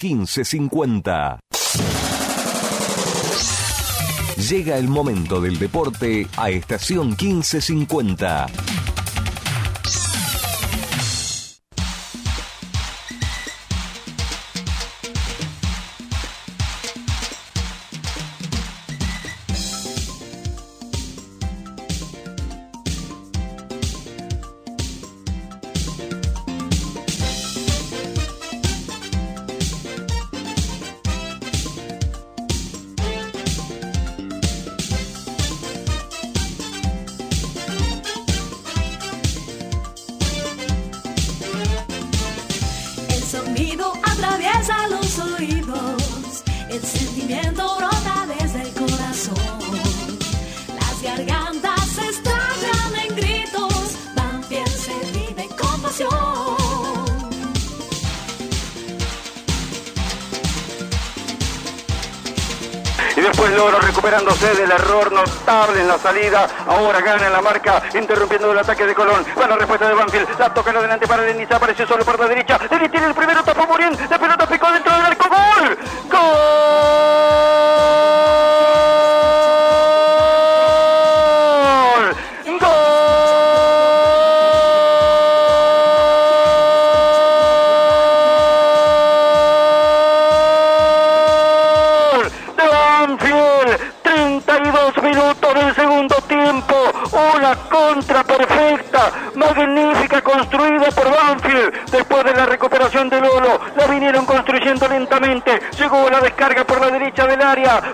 1550. Llega el momento del deporte a estación 1550. Marca, interrumpiendo el ataque de Colón. Buena respuesta de Banfield. La toca adelante para Denis. Apareció solo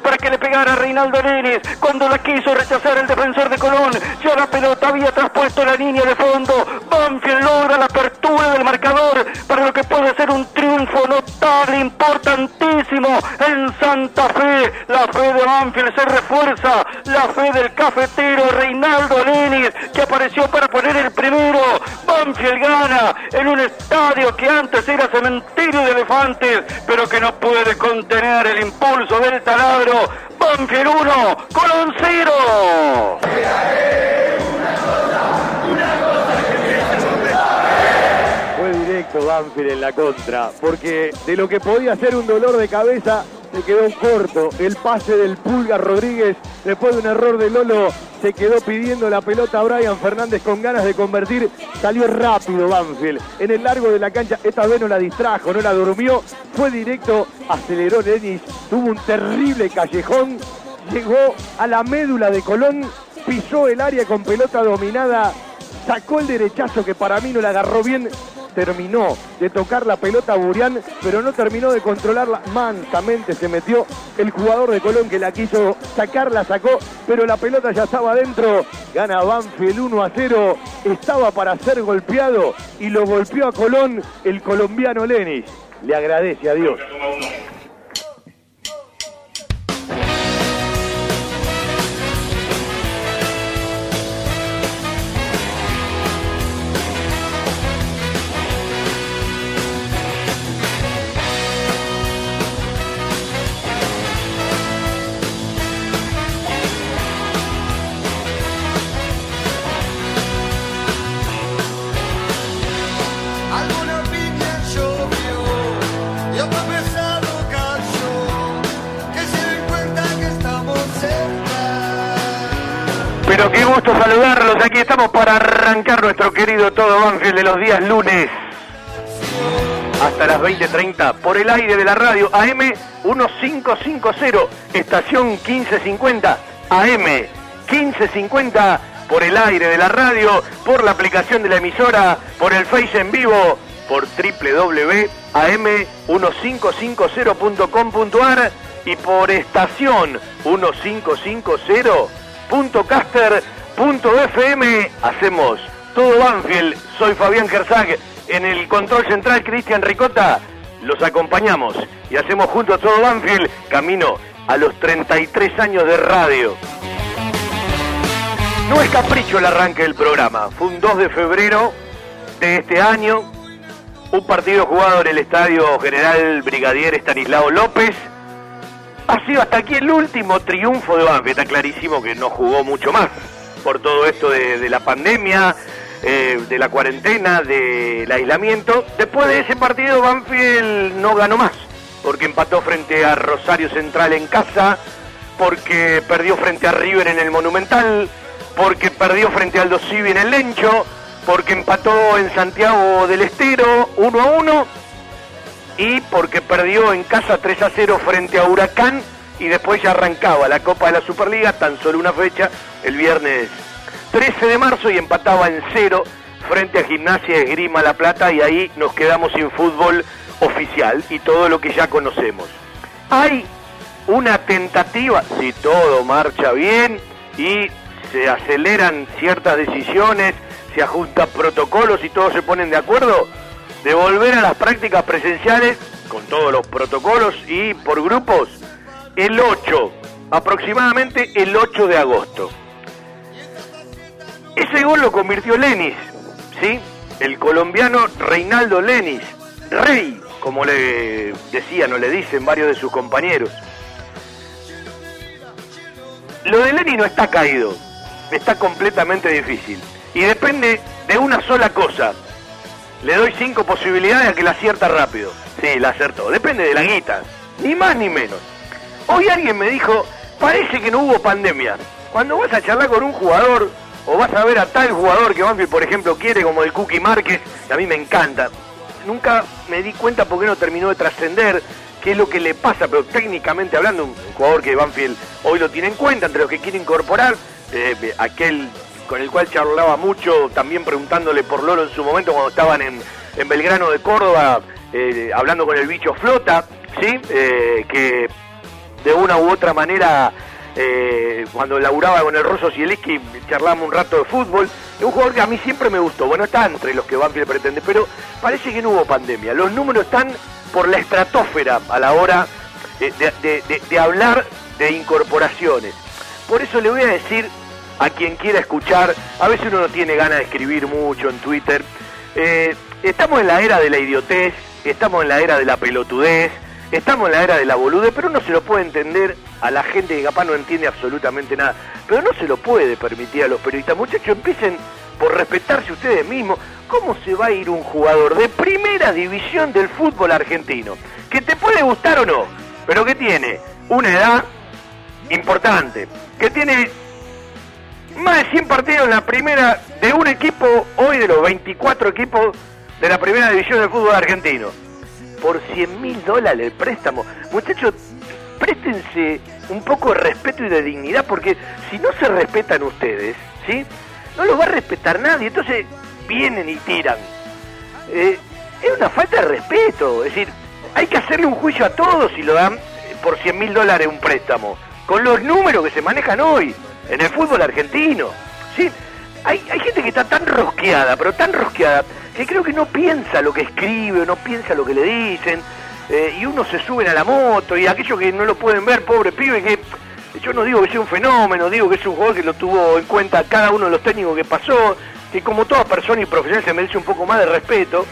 para que le pegara a Reinaldo Lenis. Cuando la quiso rechazar el defensor de Colón, ya la pelota había traspuesto la línea de fondo. Banfield logra la apertura del marcador para lo que puede ser un triunfo notable, importantísimo en Santa Fe. La fe de Banfield se refuerza, la fe del cafetero Reinaldo Lenis que apareció para poner el primero. Banfield gana en un estadio que antes era cementerio de elefantes, pero que no puede contener el impulso del taladro. Banfield 1, Colón 0. Fue directo Banfield en la contra, porque de lo que podía ser un dolor de cabeza se quedó corto. El pase del Pulga Rodríguez, después de un error de Lolo, se quedó pidiendo la pelota a Brian Fernández con ganas de convertir. Salió rápido Banfield. En el largo de la cancha, esta vez no la distrajo, no la durmió. Fue directo, aceleró Denis, tuvo un terrible callejón. Llegó a la médula de Colón, pisó el área con pelota dominada, sacó el derechazo que para mí no la agarró bien terminó de tocar la pelota Burián, pero no terminó de controlarla. Mansamente se metió el jugador de Colón que la quiso sacar, la sacó, pero la pelota ya estaba adentro. Gana Banfield 1 a 0. Estaba para ser golpeado y lo golpeó a Colón el colombiano Lenis. Le agradece a Dios. Nuestro querido Todo Ángel de los días lunes. Hasta las 20.30 por el aire de la radio AM 1550, estación 1550, AM 1550 por el aire de la radio, por la aplicación de la emisora, por el Face en vivo, por www.am1550.com.ar y por estación 1550 .caster.fm hacemos todo Banfield. Soy Fabián Gersag. En el control central, Cristian Ricota. Los acompañamos y hacemos juntos todo Banfield camino a los 33 años de radio. No es capricho el arranque del programa. Fue un 2 de febrero de este año. Un partido jugado en el Estadio General Brigadier Estanislao López ha sido hasta aquí el último triunfo de Banfield. Está clarísimo que no jugó mucho más por todo esto de, la pandemia, eh, de la cuarentena, del aislamiento. Después de ese partido Banfield no ganó más. porque empató frente a Rosario Central en casa, porque perdió frente a River en el Monumental, porque perdió frente a Aldo Civi en el Lencho, porque empató en Santiago del Estero 1 a 1 y porque perdió en casa 3 a 0 frente a Huracán y después ya arrancaba la Copa de la Superliga, tan solo una fecha, el viernes 13 de marzo y empataba en cero frente a Gimnasia de Grima La Plata y ahí nos quedamos sin fútbol oficial y todo lo que ya conocemos. Hay una tentativa, si todo marcha bien y se aceleran ciertas decisiones, se ajustan protocolos y todos se ponen de acuerdo, de volver a las prácticas presenciales con todos los protocolos y por grupos el 8, aproximadamente el 8 de agosto. Ese gol lo convirtió Lenis, ¿sí? El colombiano Reinaldo Lenis, rey, como le decían o le dicen varios de sus compañeros. Lo de Lenis no está caído, está completamente difícil. Y depende de una sola cosa. Le doy cinco posibilidades a que la acierta rápido. Sí, la acertó. Depende de la guita. Ni más ni menos. Hoy alguien me dijo, parece que no hubo pandemia. Cuando vas a charlar con un jugador o vas a ver a tal jugador que Banfield, por ejemplo, quiere, como el Cookie Márquez, que a mí me encanta. Nunca me di cuenta por qué no terminó de trascender, qué es lo que le pasa, pero técnicamente hablando, un jugador que Banfield hoy lo tiene en cuenta, entre los que quiere incorporar, eh, aquel con el cual charlaba mucho, también preguntándole por Lolo en su momento cuando estaban en, Belgrano de Córdoba, eh, hablando con el bicho Flota, ¿sí? Eh, que de una u otra manera eh, cuando laburaba con el Rosso Sieleski charlábamos un rato de fútbol. Un jugador que a mí siempre me gustó. Bueno, está entre los que Banfield pretende, pero parece que no hubo pandemia. Los números están por la estratosfera a la hora de, hablar de incorporaciones. Por eso le voy a decir a quien quiera escuchar, a veces uno no tiene ganas de escribir mucho en Twitter. Eh, estamos en la era de la idiotez, estamos en la era de la pelotudez, Estamos en la era de la bolude, pero no se lo puede entender a la gente que capaz no entiende absolutamente nada. Pero no se lo puede permitir a los periodistas. Muchachos, empiecen por respetarse ustedes mismos. ¿Cómo se va a ir un jugador de primera división del fútbol argentino? Que te puede gustar o no, pero que tiene una edad importante, que tiene más de 100 partidos en la primera de un equipo, hoy de los 24 equipos de la primera división del fútbol argentino por 100 mil dólares el préstamo. Muchachos, préstense un poco de respeto y de dignidad, porque si no se respetan ustedes, ¿sí? No lo va a respetar nadie, entonces vienen y tiran. Eh, es una falta de respeto, es decir, hay que hacerle un juicio a todos si lo dan por 100 mil dólares un préstamo, con los números que se manejan hoy en el fútbol argentino. ¿sí? Hay, hay gente que está tan rosqueada, pero tan rosqueada, que creo que no piensa lo que escribe, no piensa lo que le dicen, eh, y uno se sube a la moto, y aquellos que no lo pueden ver, pobre pibe, que yo no digo que sea un fenómeno, digo que es un jugador que lo tuvo en cuenta cada uno de los técnicos que pasó, que como toda persona y profesional se merece un poco más de respeto,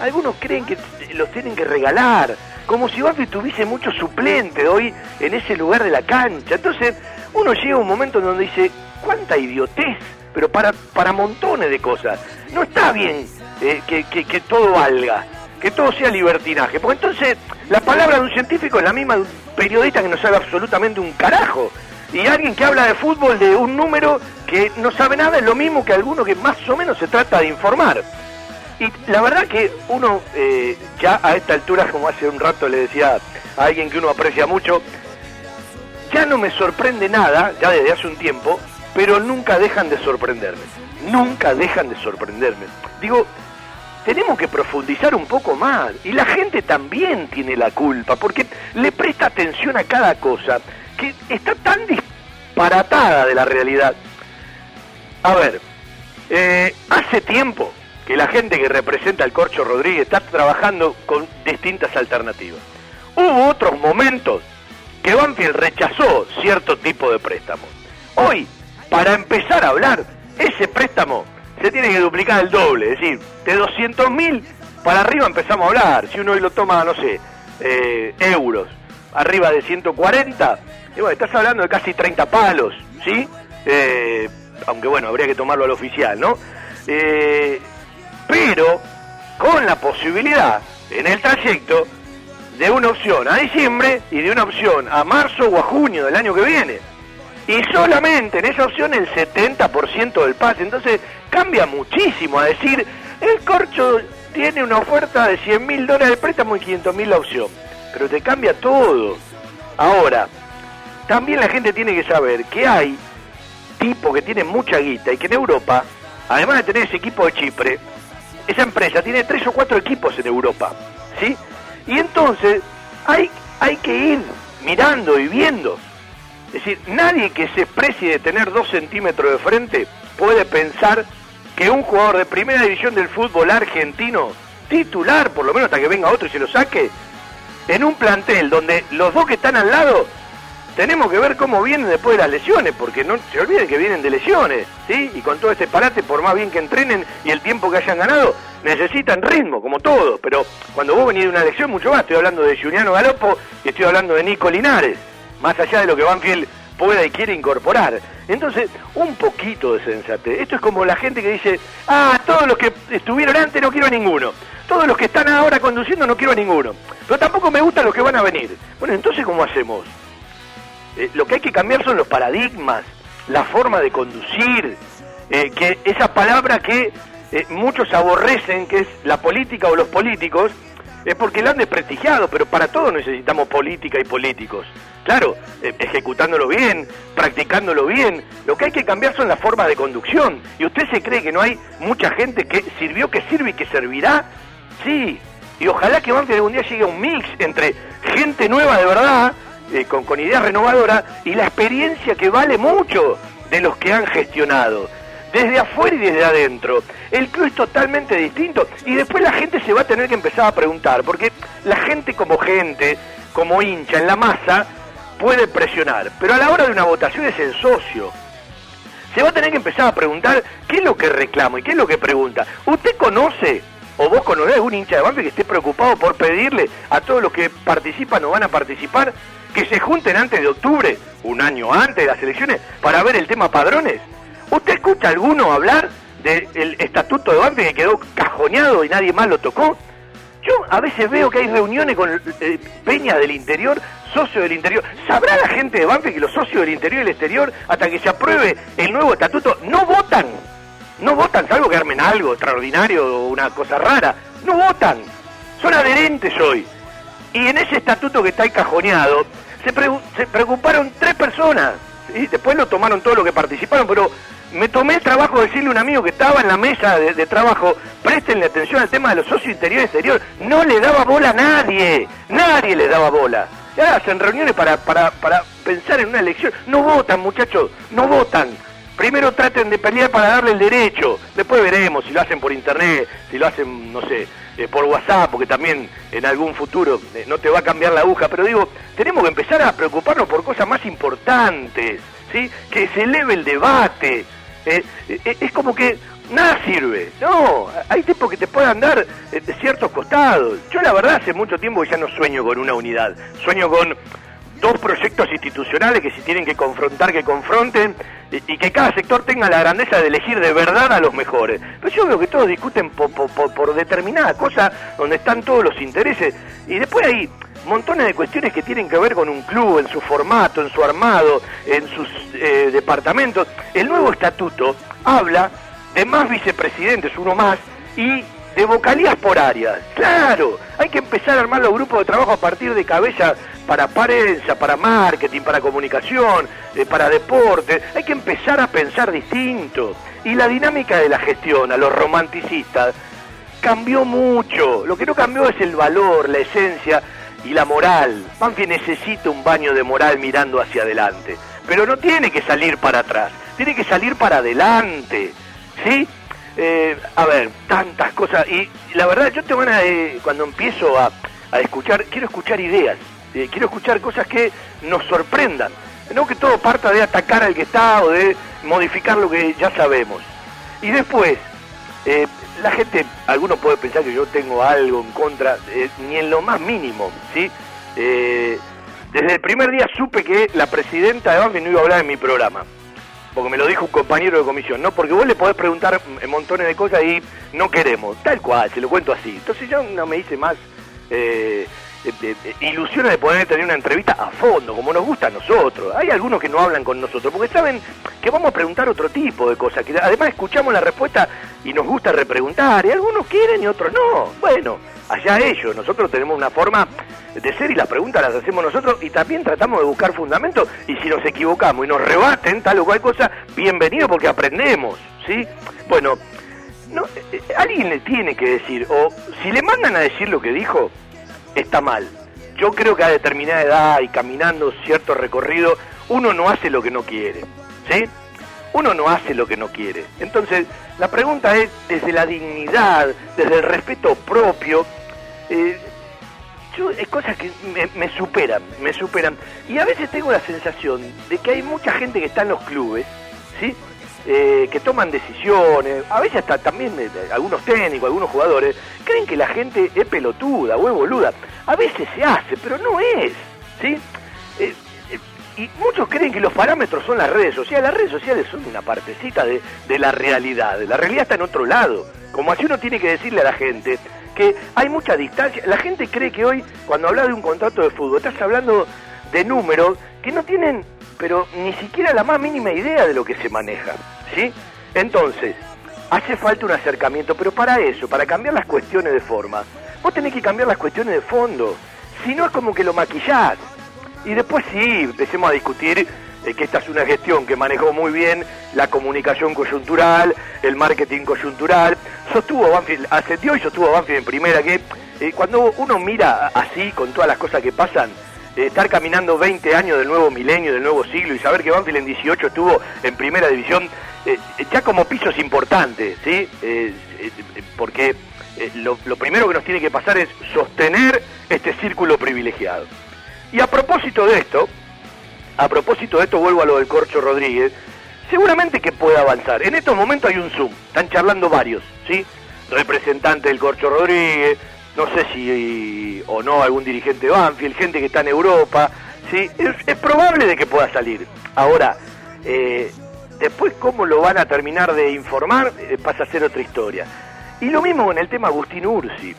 algunos creen que los tienen que regalar, como si Banfield tuviese muchos suplentes hoy en ese lugar de la cancha. Entonces, uno llega a un momento en donde dice, cuánta idiotez, pero para, para montones de cosas. No está bien eh, que, todo valga, que todo sea libertinaje. Porque entonces la palabra de un científico es la misma de un periodista que no sabe absolutamente un carajo. Y alguien que habla de fútbol de un número que no sabe nada es lo mismo que alguno que más o menos se trata de informar. Y la verdad que uno eh, ya a esta altura, como hace un rato le decía a alguien que uno aprecia mucho, ya no me sorprende nada, ya desde hace un tiempo, pero nunca dejan de sorprenderme. Nunca dejan de sorprenderme. Digo, tenemos que profundizar un poco más. Y la gente también tiene la culpa, porque le presta atención a cada cosa que está tan disparatada de la realidad. A ver, eh, hace tiempo que la gente que representa al Corcho Rodríguez está trabajando con distintas alternativas. Hubo otros momentos que Banfield rechazó cierto tipo de préstamos. Hoy, para empezar a hablar, ese préstamo se tiene que duplicar el doble, es decir, de 200 mil para arriba empezamos a hablar. Si uno hoy lo toma, no sé, eh, euros, arriba de 140, y bueno, estás hablando de casi 30 palos, ¿sí? Eh, aunque bueno, habría que tomarlo al oficial, ¿no? Eh, pero con la posibilidad en el trayecto de una opción a diciembre y de una opción a marzo o a junio del año que viene. Y solamente en esa opción el 70% del pase. Entonces cambia muchísimo a decir, el corcho tiene una oferta de 100 mil dólares de préstamo y 500 mil la opción. Pero te cambia todo. Ahora, también la gente tiene que saber que hay tipos que tienen mucha guita y que en Europa, además de tener ese equipo de Chipre, esa empresa tiene tres o cuatro equipos en Europa. ¿Sí? Y entonces hay, hay que ir mirando y viendo. Es decir, nadie que se precie de tener dos centímetros de frente puede pensar que un jugador de primera división del fútbol argentino, titular, por lo menos hasta que venga otro y se lo saque, en un plantel donde los dos que están al lado tenemos que ver cómo vienen después de las lesiones, porque no se olviden que vienen de lesiones, ¿sí? Y con todo este parate, por más bien que entrenen y el tiempo que hayan ganado, necesitan ritmo, como todos. Pero cuando vos venís de una lesión, mucho más. Estoy hablando de Juliano Galopo y estoy hablando de Nico Linares, más allá de lo que Banfield pueda y quiere incorporar. Entonces, un poquito de sensatez. Esto es como la gente que dice, ah, todos los que estuvieron antes no quiero a ninguno. Todos los que están ahora conduciendo no quiero a ninguno. Pero tampoco me gustan los que van a venir. Bueno, entonces, ¿cómo hacemos? Eh, lo que hay que cambiar son los paradigmas, la forma de conducir, eh, que esa palabra que eh, muchos aborrecen, que es la política o los políticos, es porque la han desprestigiado, pero para todo necesitamos política y políticos. Claro, ejecutándolo bien, practicándolo bien. Lo que hay que cambiar son las formas de conducción. ¿Y usted se cree que no hay mucha gente que sirvió, que sirve y que servirá? Sí. Y ojalá que Banfield algún día llegue un mix entre gente nueva de verdad eh, con, con ideas renovadoras y la experiencia que vale mucho de los que han gestionado, desde afuera y desde adentro. El club es totalmente distinto y después la gente se va a tener que empezar a preguntar, porque la gente como gente, como hincha en la masa, puede presionar, pero a la hora de una votación es el socio. Se va a tener que empezar a preguntar qué es lo que reclamo y qué es lo que pregunta. ¿Usted conoce o vos conocés algún hincha de Banfield que esté preocupado por pedirle a todos los que participan o van a participar que se junten antes de octubre, un año antes de las elecciones, para ver el tema padrones. ¿Usted escucha alguno hablar del estatuto de Banfield que quedó cajoneado y nadie más lo tocó? Yo a veces veo que hay reuniones con eh, peñas del interior, socios del interior. ¿Sabrá la gente de Banfield que los socios del interior y el exterior, hasta que se apruebe el nuevo estatuto, no votan? No votan, salvo que armen algo extraordinario o una cosa rara. No votan. Son adherentes hoy. Y en ese estatuto que está encajoneado, se, se preocuparon tres personas. y Después lo tomaron todos los que participaron, pero me tomé el trabajo de decirle a un amigo que estaba en la mesa de, trabajo, prestenle atención al tema de los socios interior y exterior. No le daba bola a nadie, nadie le daba bola. Ya hacen reuniones para, para, para pensar en una elección. No votan, muchachos, no votan. Primero traten de pelear para darle el derecho, después veremos si lo hacen por internet, si lo hacen, no sé, eh, por WhatsApp, porque también en algún futuro eh, no te va a cambiar la aguja, pero digo, tenemos que empezar a preocuparnos por cosas más importantes, ¿sí? Que se eleve el debate. Eh, es como que nada sirve, no, hay tipos que te puedan dar de ciertos costados. Yo la verdad hace mucho tiempo ya no sueño con una unidad, sueño con dos proyectos institucionales que si tienen que confrontar, que confronten, y, que cada sector tenga la grandeza de elegir de verdad a los mejores. Pero yo veo que todos discuten por, por, determinada cosa donde están todos los intereses, y después hay montones de cuestiones que tienen que ver con un club, en su formato, en su armado, en sus eh, departamentos. El nuevo estatuto habla de más vicepresidentes, uno más, y de vocalías por áreas. Claro, hay que empezar a armar los grupos de trabajo a partir de cabeza para prensa, para marketing, para comunicación, eh, para deporte. Hay que empezar a pensar distinto. Y la dinámica de la gestión, a los romanticistas, cambió mucho. Lo que no cambió es el valor, la esencia y la moral. que necesita un baño de moral mirando hacia adelante. Pero no tiene que salir para atrás, tiene que salir para adelante. ¿Sí? Eh, a ver, tantas cosas. Y, la verdad, yo te van a, cuando empiezo a, a, escuchar, quiero escuchar ideas, eh, quiero escuchar cosas que nos sorprendan. No que todo parta de atacar al que está o de modificar lo que ya sabemos. Y después, eh, la gente, algunos puede pensar que yo tengo algo en contra, ni en lo más mínimo, ¿sí? desde el primer día supe que la presidenta de Banfield no iba a hablar en mi programa porque me lo dijo un compañero de comisión, ¿no? Porque vos le podés preguntar montones de cosas y no queremos, tal cual, se lo cuento así. Entonces yo no me hice más eh, eh, eh, ilusiones de poder tener una entrevista a fondo, como nos gusta a nosotros. Hay algunos que no hablan con nosotros, porque saben que vamos a preguntar otro tipo de cosas, que además escuchamos la respuesta y nos gusta repreguntar, y algunos quieren y otros no. Bueno, allá ellos, nosotros tenemos una forma de ser y las preguntas las hacemos nosotros y también tratamos de buscar fundamentos y si nos equivocamos y nos rebaten tal o cual cosa, bienvenido porque aprendemos, ¿sí? Bueno, no, eh, alguien le tiene que decir, o si le mandan a decir lo que dijo, está mal. Yo creo que a determinada edad y caminando cierto recorrido, uno no hace lo que no quiere, ¿sí? Uno no hace lo que no quiere. Entonces, la pregunta es, desde la dignidad, desde el respeto propio, eh, yo, es cosas que me, superan, me superan. Y a veces tengo la sensación de que hay mucha gente que está en los clubes, ¿sí? Eh, que toman decisiones, a veces hasta también eh, algunos técnicos, algunos jugadores, creen que la gente es pelotuda o es boluda. A veces se hace, pero no es, ¿sí? Eh, y muchos creen que los parámetros son las redes sociales. Las redes sociales son una partecita de, de la realidad. La realidad está en otro lado. Como así uno tiene que decirle a la gente que hay mucha distancia. La gente cree que hoy, cuando habla de un contrato de fútbol, estás hablando de números que no tienen pero ni siquiera la más mínima idea de lo que se maneja, ¿sí? Entonces, hace falta un acercamiento, pero para eso, para cambiar las cuestiones de forma, vos tenés que cambiar las cuestiones de fondo, si no es como que lo maquillás. Y después sí, empecemos a discutir eh, que esta es una gestión que manejó muy bien la comunicación coyuntural, el marketing coyuntural, sostuvo Banfield, ascendió y sostuvo Banfield en primera, que eh, cuando uno mira así, con todas las cosas que pasan, estar caminando 20 años del nuevo milenio, del nuevo siglo y saber que Banfield en 18 estuvo en primera división, eh, ya como pisos importantes, ¿sí? Eh, eh, porque lo, lo, primero que nos tiene que pasar es sostener este círculo privilegiado. Y a propósito de esto, a propósito de esto vuelvo a lo del Corcho Rodríguez, seguramente que puede avanzar. En estos momentos hay un Zoom, están charlando varios, ¿sí? Representantes del Corcho Rodríguez, no sé si o no algún dirigente de Banfield, gente que está en Europa, ¿sí? es, probable de que pueda salir. Ahora, eh, después cómo lo van a terminar de informar eh, pasa a ser otra historia. Y lo mismo con el tema Agustín Ursi.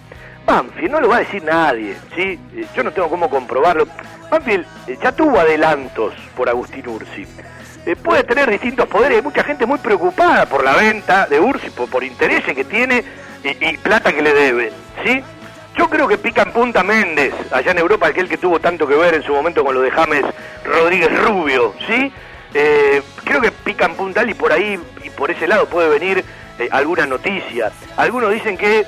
Banfield no lo va a decir nadie, ¿sí? Eh, yo no tengo cómo comprobarlo. Banfield ya tuvo adelantos por Agustín Ursi. puede tener distintos poderes, hay mucha gente muy preocupada por la venta de Ursi, por, por intereses que tiene y, plata que le deben, ¿sí? Yo creo que pica en punta Méndez, allá en Europa, aquel que tuvo tanto que ver en su momento con lo de James Rodríguez Rubio, ¿sí? Eh, creo que pica en punta y por ahí y por ese lado puede venir eh, alguna noticia. Algunos dicen que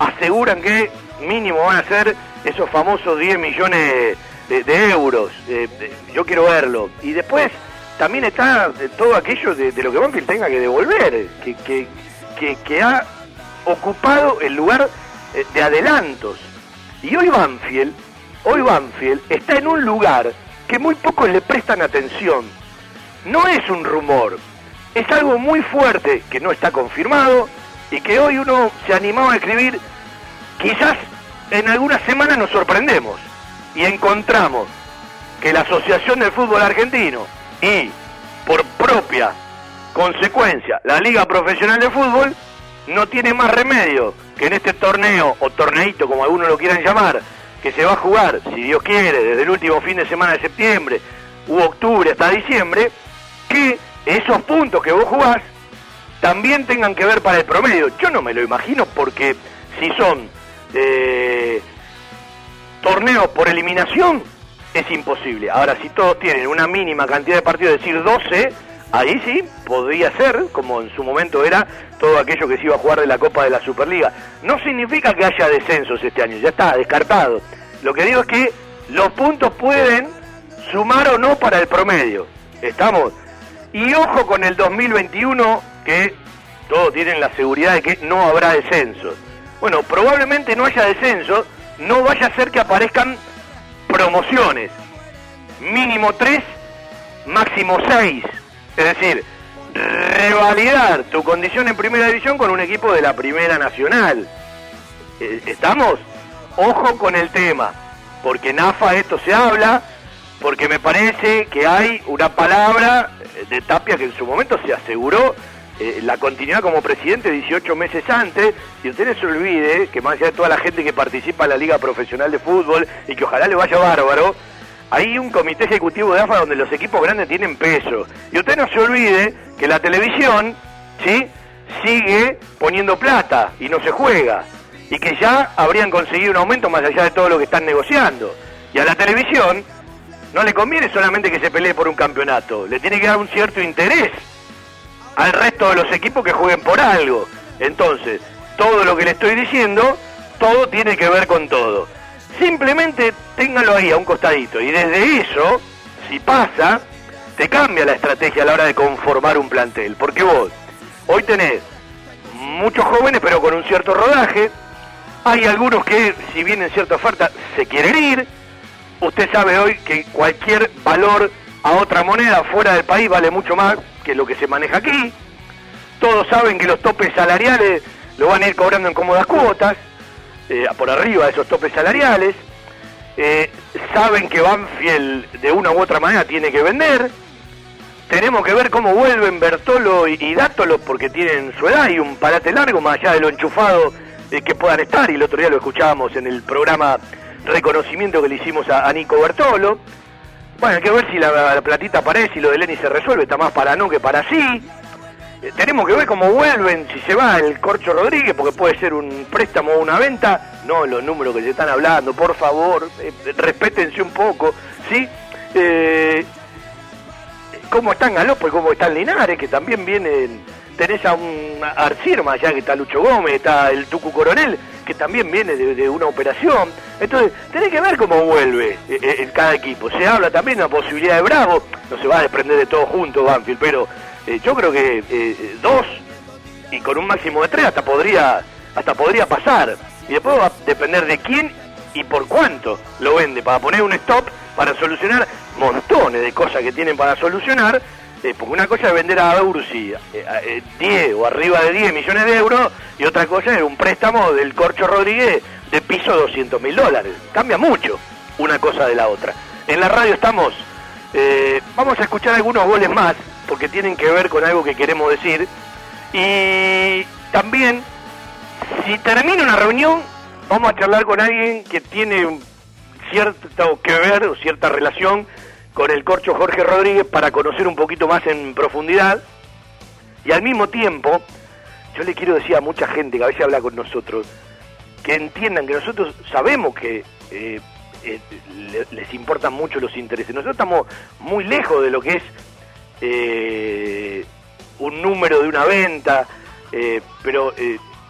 aseguran que mínimo van a ser esos famosos 10 millones de, euros. Eh, yo quiero verlo. Y después también está todo aquello de, lo que Banfield tenga que devolver, que, que, que, que ha ocupado el lugar eh, de adelantos. Y hoy Banfield, hoy Banfield está en un lugar que muy pocos le prestan atención. No es un rumor, es algo muy fuerte que no está confirmado y que hoy uno se animaba a escribir. Quizás en algunas semanas nos sorprendemos y encontramos que la Asociación del Fútbol Argentino y por propia consecuencia la Liga Profesional de Fútbol no tiene más remedio que en este torneo, o torneito como algunos lo quieran llamar, que se va a jugar, si Dios quiere, desde el último fin de semana de septiembre u octubre hasta diciembre, que esos puntos que vos jugás también tengan que ver para el promedio. Yo no me lo imagino porque si son eh, torneos por eliminación, es imposible. Ahora, si todos tienen una mínima cantidad de partidos, es decir, 12, ahí sí podría ser, como en su momento era, todo aquello que se iba a jugar de la Copa de la Superliga. No significa que haya descensos este año, ya está, descartado. Lo que digo es que los puntos pueden sumar o no para el promedio. ¿Estamos? Y ojo con el 2021, que todos tienen la seguridad de que no habrá descensos. Bueno, probablemente no haya descensos, no vaya a ser que aparezcan promociones. Mínimo tres, máximo seis es decir, revalidar tu condición en primera división con un equipo de la primera nacional. Eh, ¿Estamos? Ojo con el tema, porque en AFA esto se habla, porque me parece que hay una palabra de Tapia que en su momento se aseguró eh, la continuidad como presidente 18 meses antes, y usted no se olvide que más allá de toda la gente que participa en la Liga Profesional de Fútbol y que ojalá le vaya bárbaro, hay un comité ejecutivo de AFA donde los equipos grandes tienen peso. Y usted no se olvide que la televisión, ¿sí? Sigue poniendo plata y no se juega. Y que ya habrían conseguido un aumento más allá de todo lo que están negociando. Y a la televisión no le conviene solamente que se pelee por un campeonato, le tiene que dar un cierto interés al resto de los equipos que jueguen por algo. Entonces, todo lo que le estoy diciendo, todo tiene que ver con todo. Simplemente téngalo ahí a un costadito y desde eso, si pasa, te cambia la estrategia a la hora de conformar un plantel. Porque vos, hoy tenés muchos jóvenes pero con un cierto rodaje, hay algunos que si vienen cierta oferta se quieren ir, usted sabe hoy que cualquier valor a otra moneda fuera del país vale mucho más que lo que se maneja aquí. Todos saben que los topes salariales lo van a ir cobrando en cómodas cuotas, eh, por arriba de esos topes salariales. Eh, saben que Banfield de una u otra manera tiene que vender. Tenemos que ver cómo vuelven Bertolo y, Dátolo porque tienen su edad y un parate largo más allá de lo enchufado eh, que puedan estar. Y el otro día lo escuchábamos en el programa reconocimiento que le hicimos a, Nico Bertolo. Bueno, hay que ver si la, platita aparece y lo de Lenny se resuelve, está más para no que para sí. Eh, tenemos que ver cómo vuelven, si se va el Corcho Rodríguez, porque puede ser un préstamo o una venta, no los números que se están hablando, por favor, eh, respétense un poco, ¿sí? Eh, ¿Cómo están Galopo y cómo están Linares, que también vienen, tenés a un Arcirma allá, que está Lucho Gómez, está el Tucu Coronel, que también viene de, una operación. Entonces, tenés que ver cómo vuelve eh, eh, cada equipo. Se habla también de la posibilidad de Bravo, no se va a desprender de todo junto Banfield, pero eh, yo creo que dos y con un máximo de tres hasta podría, hasta podría pasar. Y después va a depender de quién y por cuánto lo vende, para poner un stop, para solucionar montones de cosas que tienen para solucionar porque una cosa es vender a Ursi 10 o arriba de 10 millones de euros y otra cosa es un préstamo del Corcho Rodríguez de piso 200 mil dólares. Cambia mucho una cosa de la otra. En la radio estamos, eh, vamos a escuchar algunos goles más porque tienen que ver con algo que queremos decir. Y también, si termina una reunión, vamos a charlar con alguien que tiene cierto que ver o cierta relación con el corcho Jorge Rodríguez para conocer un poquito más en profundidad. Y al mismo tiempo, yo le quiero decir a mucha gente que a veces habla con nosotros, que entiendan que nosotros sabemos que eh, eh, les importan mucho los intereses. Nosotros estamos muy lejos de lo que es eh, un número de una venta, pero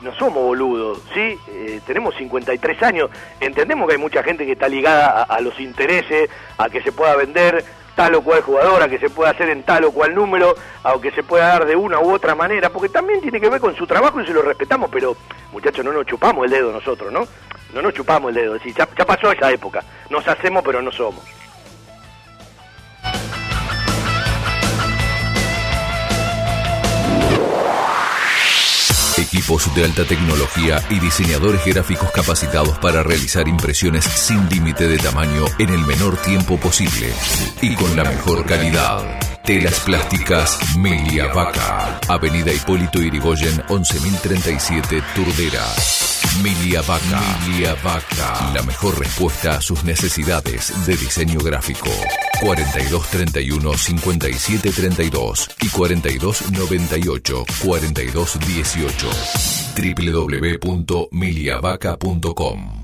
no somos boludos, ¿sí? Eh, tenemos 53 años, entendemos que hay mucha gente que está ligada a, los intereses, a que se pueda vender tal o cual jugador, a que se pueda hacer en tal o cual número, a que se pueda dar de una u otra manera, porque también tiene que ver con su trabajo y se lo respetamos, pero muchachos, no nos chupamos el dedo nosotros, ¿no? No nos chupamos el dedo, ya, ya pasó esa época, nos hacemos pero no somos. Equipos de alta tecnología y diseñadores gráficos capacitados para realizar impresiones sin límite de tamaño en el menor tiempo posible y con la mejor calidad. Telas Plásticas Melia Vaca. Avenida Hipólito Irigoyen 11037 Turdera. Milia Vaca. Milia Vaca. La mejor respuesta a sus necesidades de diseño gráfico. 4231 5732 y 4298 4218. www.miliavaca.com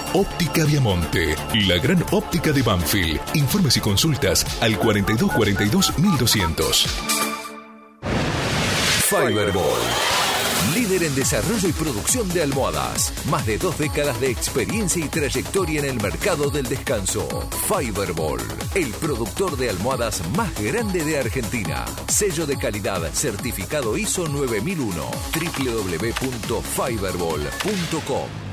Óptica Viamonte, la gran óptica de Banfield. Informes y consultas al 4242 1200. Fiberball. Líder en desarrollo y producción de almohadas. Más de dos décadas de experiencia y trayectoria en el mercado del descanso. Fiberball, el productor de almohadas más grande de Argentina. Sello de calidad certificado ISO 9001. www.fiberball.com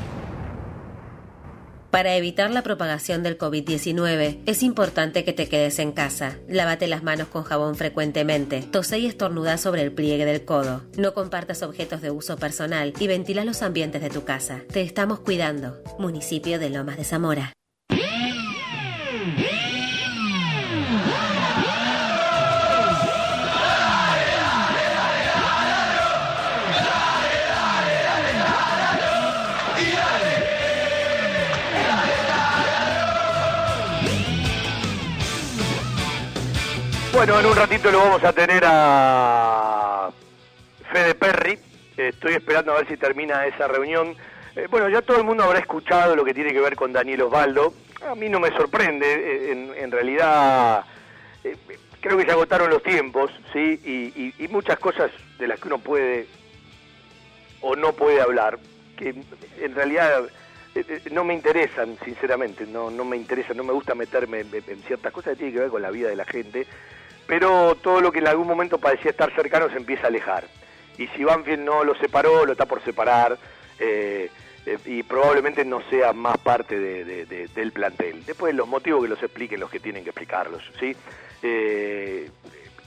Para evitar la propagación del COVID-19, es importante que te quedes en casa. Lávate las manos con jabón frecuentemente. Tose y estornuda sobre el pliegue del codo. No compartas objetos de uso personal y ventila los ambientes de tu casa. Te estamos cuidando. Municipio de Lomas de Zamora. Bueno, en un ratito lo vamos a tener a Fede Perry. Estoy esperando a ver si termina esa reunión. Eh, bueno, ya todo el mundo habrá escuchado lo que tiene que ver con Daniel Osvaldo. A mí no me sorprende, eh, en, realidad eh, creo que se agotaron los tiempos, ¿sí? Y, muchas cosas de las que uno puede o no puede hablar, que en realidad no me interesan, sinceramente, no, no me interesa, no me gusta meterme en, en, ciertas cosas que tienen que ver con la vida de la gente pero todo lo que en algún momento parecía estar cercano se empieza a alejar. Y si Banfield no lo separó, lo está por separar, eh, eh, y probablemente no sea más parte del plantel. Después los motivos que los expliquen los que tienen que explicarlos. ¿sí? Eh,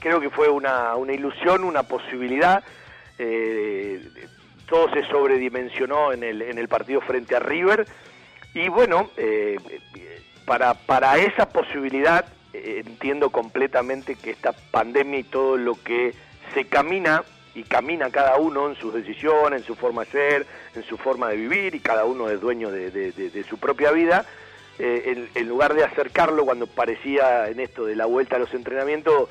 creo que fue una, ilusión, una posibilidad. todo se sobredimensionó en el, en el partido frente a River. Y bueno, para, para esa posibilidad entiendo completamente que esta pandemia y todo lo que se camina y camina cada uno en sus decisiones, en su forma de ser, en su forma de vivir y cada uno es dueño de, su propia vida, eh, en, lugar de acercarlo cuando parecía en esto de la vuelta a los entrenamientos,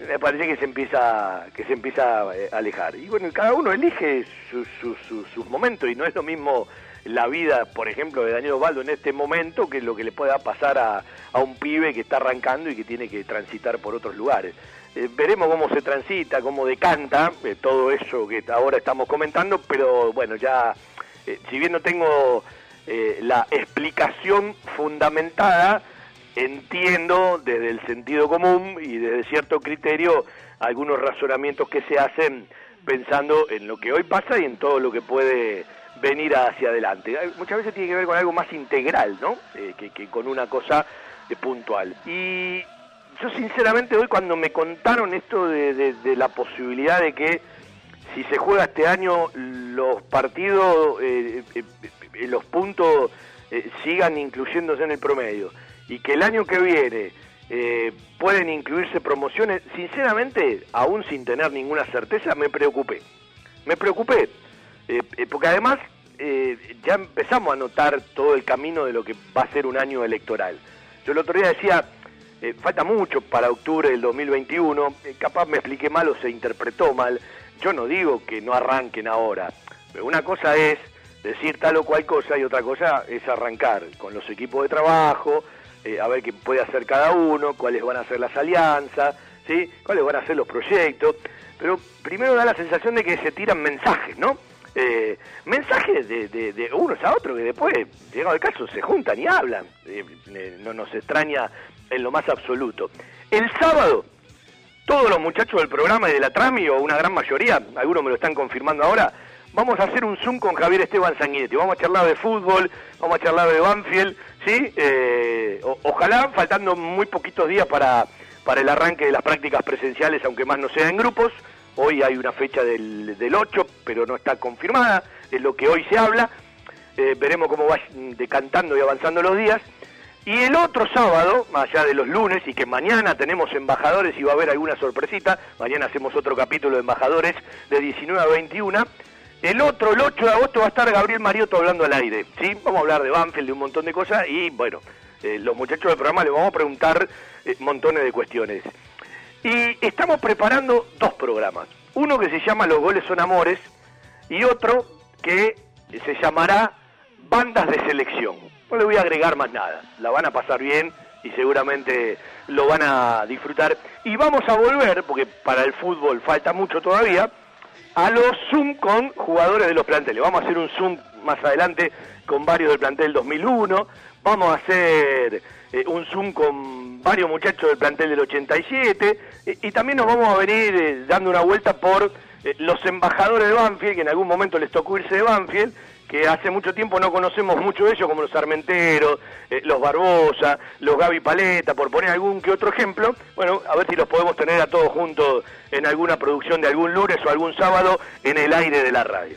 me parece que se empieza que se empieza a alejar. Y bueno, cada uno elige sus momentos y no es lo mismo la vida, por ejemplo, de Daniel Osvaldo en este momento que lo que le pueda pasar a, un pibe que está arrancando y que tiene que transitar por otros lugares. Eh, veremos cómo se transita, cómo decanta eh, todo eso que ahora estamos comentando, pero bueno, ya, eh, si bien no tengo la explicación fundamentada, entiendo desde el sentido común y desde cierto criterio algunos razonamientos que se hacen pensando en lo que hoy pasa y en todo lo que puede venir hacia adelante. Muchas veces tiene que ver con algo más integral, ¿no? Eh, que, con una cosa eh, puntual. Y yo sinceramente hoy cuando me contaron esto de, la posibilidad de que si se juega este año los partidos, eh, los puntos sigan incluyéndose en el promedio y que el año que viene pueden incluirse promociones, sinceramente, aún sin tener ninguna certeza, me preocupé. Me preocupé eh, eh, porque además eh, ya empezamos a notar todo el camino de lo que va a ser un año electoral. Yo el otro día decía, falta mucho para octubre del 2021, capaz me expliqué mal o se interpretó mal, yo no digo que no arranquen ahora, pero una cosa es decir tal o cual cosa y otra cosa es arrancar con los equipos de trabajo, a ver qué puede hacer cada uno, cuáles van a ser las alianzas, ¿sí? cuáles van a ser los proyectos, pero primero da la sensación de que se tiran mensajes, ¿no? Eh, mensajes de, unos a otros que después, llegado el caso, se juntan y hablan. Eh, eh, no nos extraña en lo más absoluto. El sábado, todos los muchachos del programa y de la Trami, o una gran mayoría, algunos me lo están confirmando ahora, vamos a hacer un Zoom con Javier Esteban Sanguinetti. Vamos a charlar de fútbol, vamos a charlar de Banfield, ¿sí? Eh, ojalá, faltando muy poquitos días para, para el arranque de las prácticas presenciales, aunque más no sea en grupos, Hoy hay una fecha del, del 8, pero no está confirmada, es lo que hoy se habla. Eh, veremos cómo va decantando y avanzando los días. Y el otro sábado, más allá de los lunes, y que mañana tenemos embajadores y va a haber alguna sorpresita, mañana hacemos otro capítulo de embajadores de 19 a 21. El otro, el 8 de agosto, va a estar Gabriel Mariotto hablando al aire. ¿sí? Vamos a hablar de Banfield, de un montón de cosas, y bueno, eh, los muchachos del programa les vamos a preguntar eh, montones de cuestiones. Y estamos preparando dos programas. Uno que se llama Los goles son amores y otro que se llamará Bandas de selección. No le voy a agregar más nada. La van a pasar bien y seguramente lo van a disfrutar. Y vamos a volver, porque para el fútbol falta mucho todavía, a los Zoom con jugadores de los planteles. Vamos a hacer un Zoom más adelante con varios del plantel 2001. Vamos a hacer eh, un Zoom con varios muchachos del plantel del 87 eh, y también nos vamos a venir eh, dando una vuelta por los embajadores de Banfield, que en algún momento les tocó irse de Banfield, que hace mucho tiempo no conocemos mucho de ellos, como los Armenteros, eh, los Barbosa, los Gaby Paleta, por poner algún que otro ejemplo. Bueno, a ver si los podemos tener a todos juntos en alguna producción de algún lunes o algún sábado en el aire de la radio.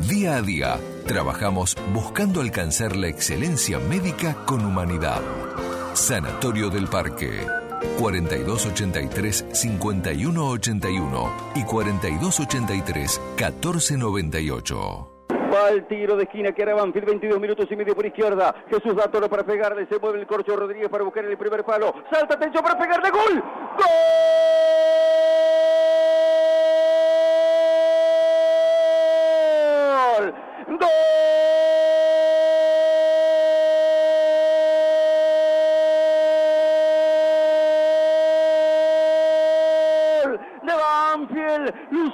Día a día, trabajamos buscando alcanzar la excelencia médica con humanidad. Sanatorio del Parque. 4283-5181 y 4283-1498. Va el tiro de esquina que era Banfield, 22 minutos y medio por izquierda. Jesús da toro para pegarle, se mueve el corcho Rodríguez para buscar el primer palo. Salta, atención para pegarle, gol. ¡Gol! ¡Gol!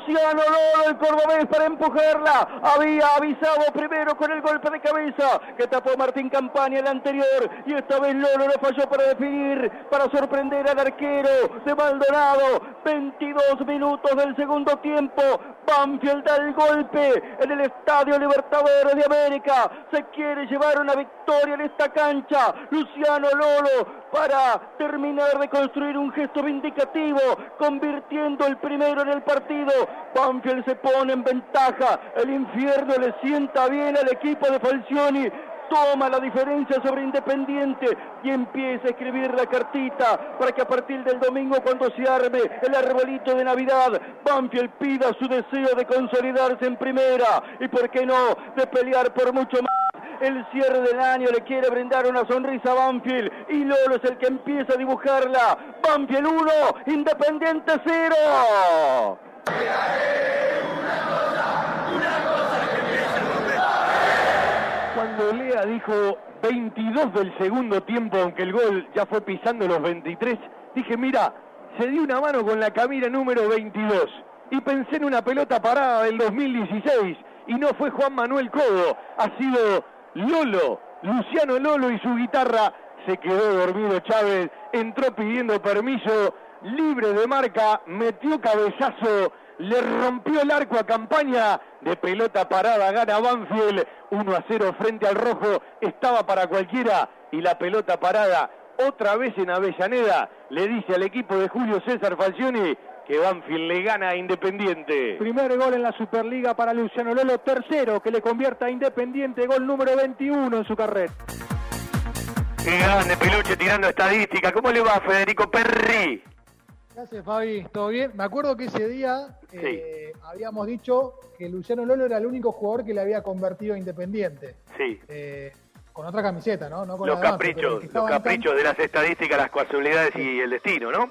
Luciano Lolo, el cordobés para empujarla, había avisado primero con el golpe de cabeza que tapó Martín Campaña el anterior. Y esta vez Lolo no falló para definir, para sorprender al arquero de Maldonado, 22 minutos del segundo tiempo, Banfield da el golpe en el Estadio Libertadores de América, se quiere llevar una victoria en esta cancha, Luciano Lolo para terminar de construir un gesto vindicativo, convirtiendo el primero en el partido. Banfield se pone en ventaja, el infierno le sienta bien al equipo de Falcioni. Toma la diferencia sobre Independiente y empieza a escribir la cartita para que a partir del domingo cuando se arme el arbolito de Navidad, Banfield pida su deseo de consolidarse en primera y por qué no, de pelear por mucho más el cierre del año le quiere brindar una sonrisa a Banfield y Lolo es el que empieza a dibujarla. Banfield 1, Independiente 0. Cuando Lea dijo 22 del segundo tiempo, aunque el gol ya fue pisando los 23, dije, mira, se dio una mano con la camina número 22 y pensé en una pelota parada del 2016 y no fue Juan Manuel Codo, ha sido Lolo, Luciano Lolo y su guitarra. Se quedó dormido Chávez, entró pidiendo permiso, libre de marca, metió cabezazo, le rompió el arco a campaña. De pelota parada, gana Banfield. 1 a 0 frente al rojo, estaba para cualquiera. Y la pelota parada otra vez en Avellaneda. Le dice al equipo de Julio César Falcioni que Banfield le gana a Independiente. Primer gol en la Superliga para Luciano Lolo, tercero que le convierta a Independiente, gol número 21 en su carrera. Qué grande Peluche tirando estadística. ¿Cómo le va a Federico Perri? Gracias Fabi, ¿todo bien? Me acuerdo que ese día eh, habíamos dicho que Luciano Lolo era el único jugador que le había convertido a Independiente. Sí. Eh, con otra camiseta, ¿no? no con los la de Banfield, pero caprichos, los caprichos de las estadísticas, las casualidades y el destino, ¿no?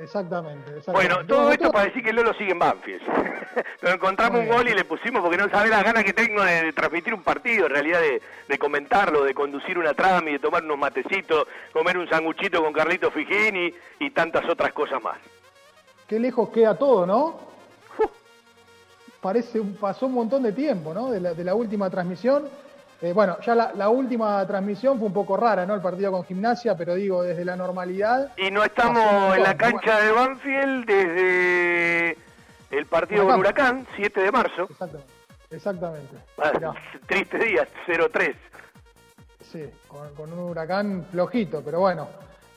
Exactamente, exactamente. Bueno, todo esto para decir que Lolo sigue en Banfield. Pero encontramos un gol y le pusimos porque no sabe las ganas que tengo de, transmitir un partido, en realidad de, de comentarlo, de conducir una trama y de tomar unos matecitos, comer un sanguchito con Carlito Figini y tantas otras cosas más. Qué lejos queda todo, ¿no? Parece, pasó un montón de tiempo, ¿no? De la, de la última transmisión. Eh, bueno, ya la, la última transmisión fue un poco rara, ¿no? El partido con gimnasia, pero digo, desde la normalidad. Y no estamos en la cancha de Banfield desde el partido con Huracán, 7 de marzo. Exactamente. Exactamente. Ah, triste día, 0-3. sí, con, con un huracán flojito, pero bueno.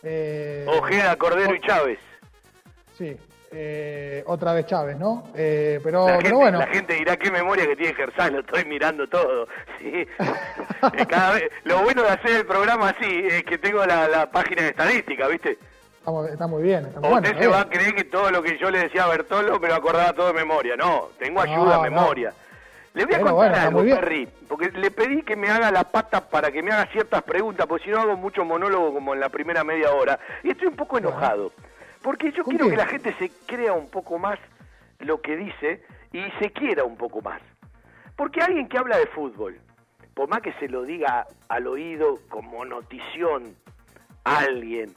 eh, Ojeda, Cordero y Chávez. Sí. Eh, otra vez Chávez, ¿no? Eh, pero, la, gente, bueno. la gente dirá qué memoria que tiene Gersal, lo estoy mirando todo. ¿sí? Eh, cada vez, lo bueno de hacer el programa así es que tengo la, la página de estadística, ¿viste? Está, está muy bien. Está muy O bueno, usted se va a creer que todo lo que yo le decía a Bertolo me lo acordaba todo de memoria. No, tengo ayuda, no. memoria. Le voy a contar bueno, algo. Perry, porque le pedí que me haga la pata para que me haga ciertas preguntas, porque si no hago mucho monólogo como en la primera media hora. Y estoy un poco enojado, porque yo ¿Con quiero qué? que la gente se crea un poco más lo que dice y se quiera un poco más. Porque alguien que habla de fútbol, por más que se lo diga al oído como notición a alguien,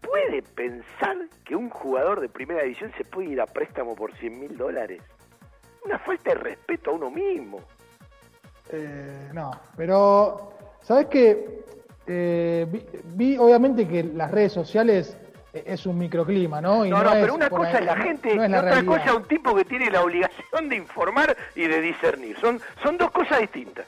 ¿puede pensar que un jugador de primera división se puede ir a préstamo por 100 mil dólares? Una falta de respeto a uno mismo. Eh, no, pero, ¿sabes qué? Eh, vi, vi, obviamente que las redes sociales es un microclima, ¿no? Y No, no, es pero una cosa ahí- es la gente no y es la otra realidad. cosa un tipo que tiene la obligación de informar y de discernir. Son, son dos cosas distintas.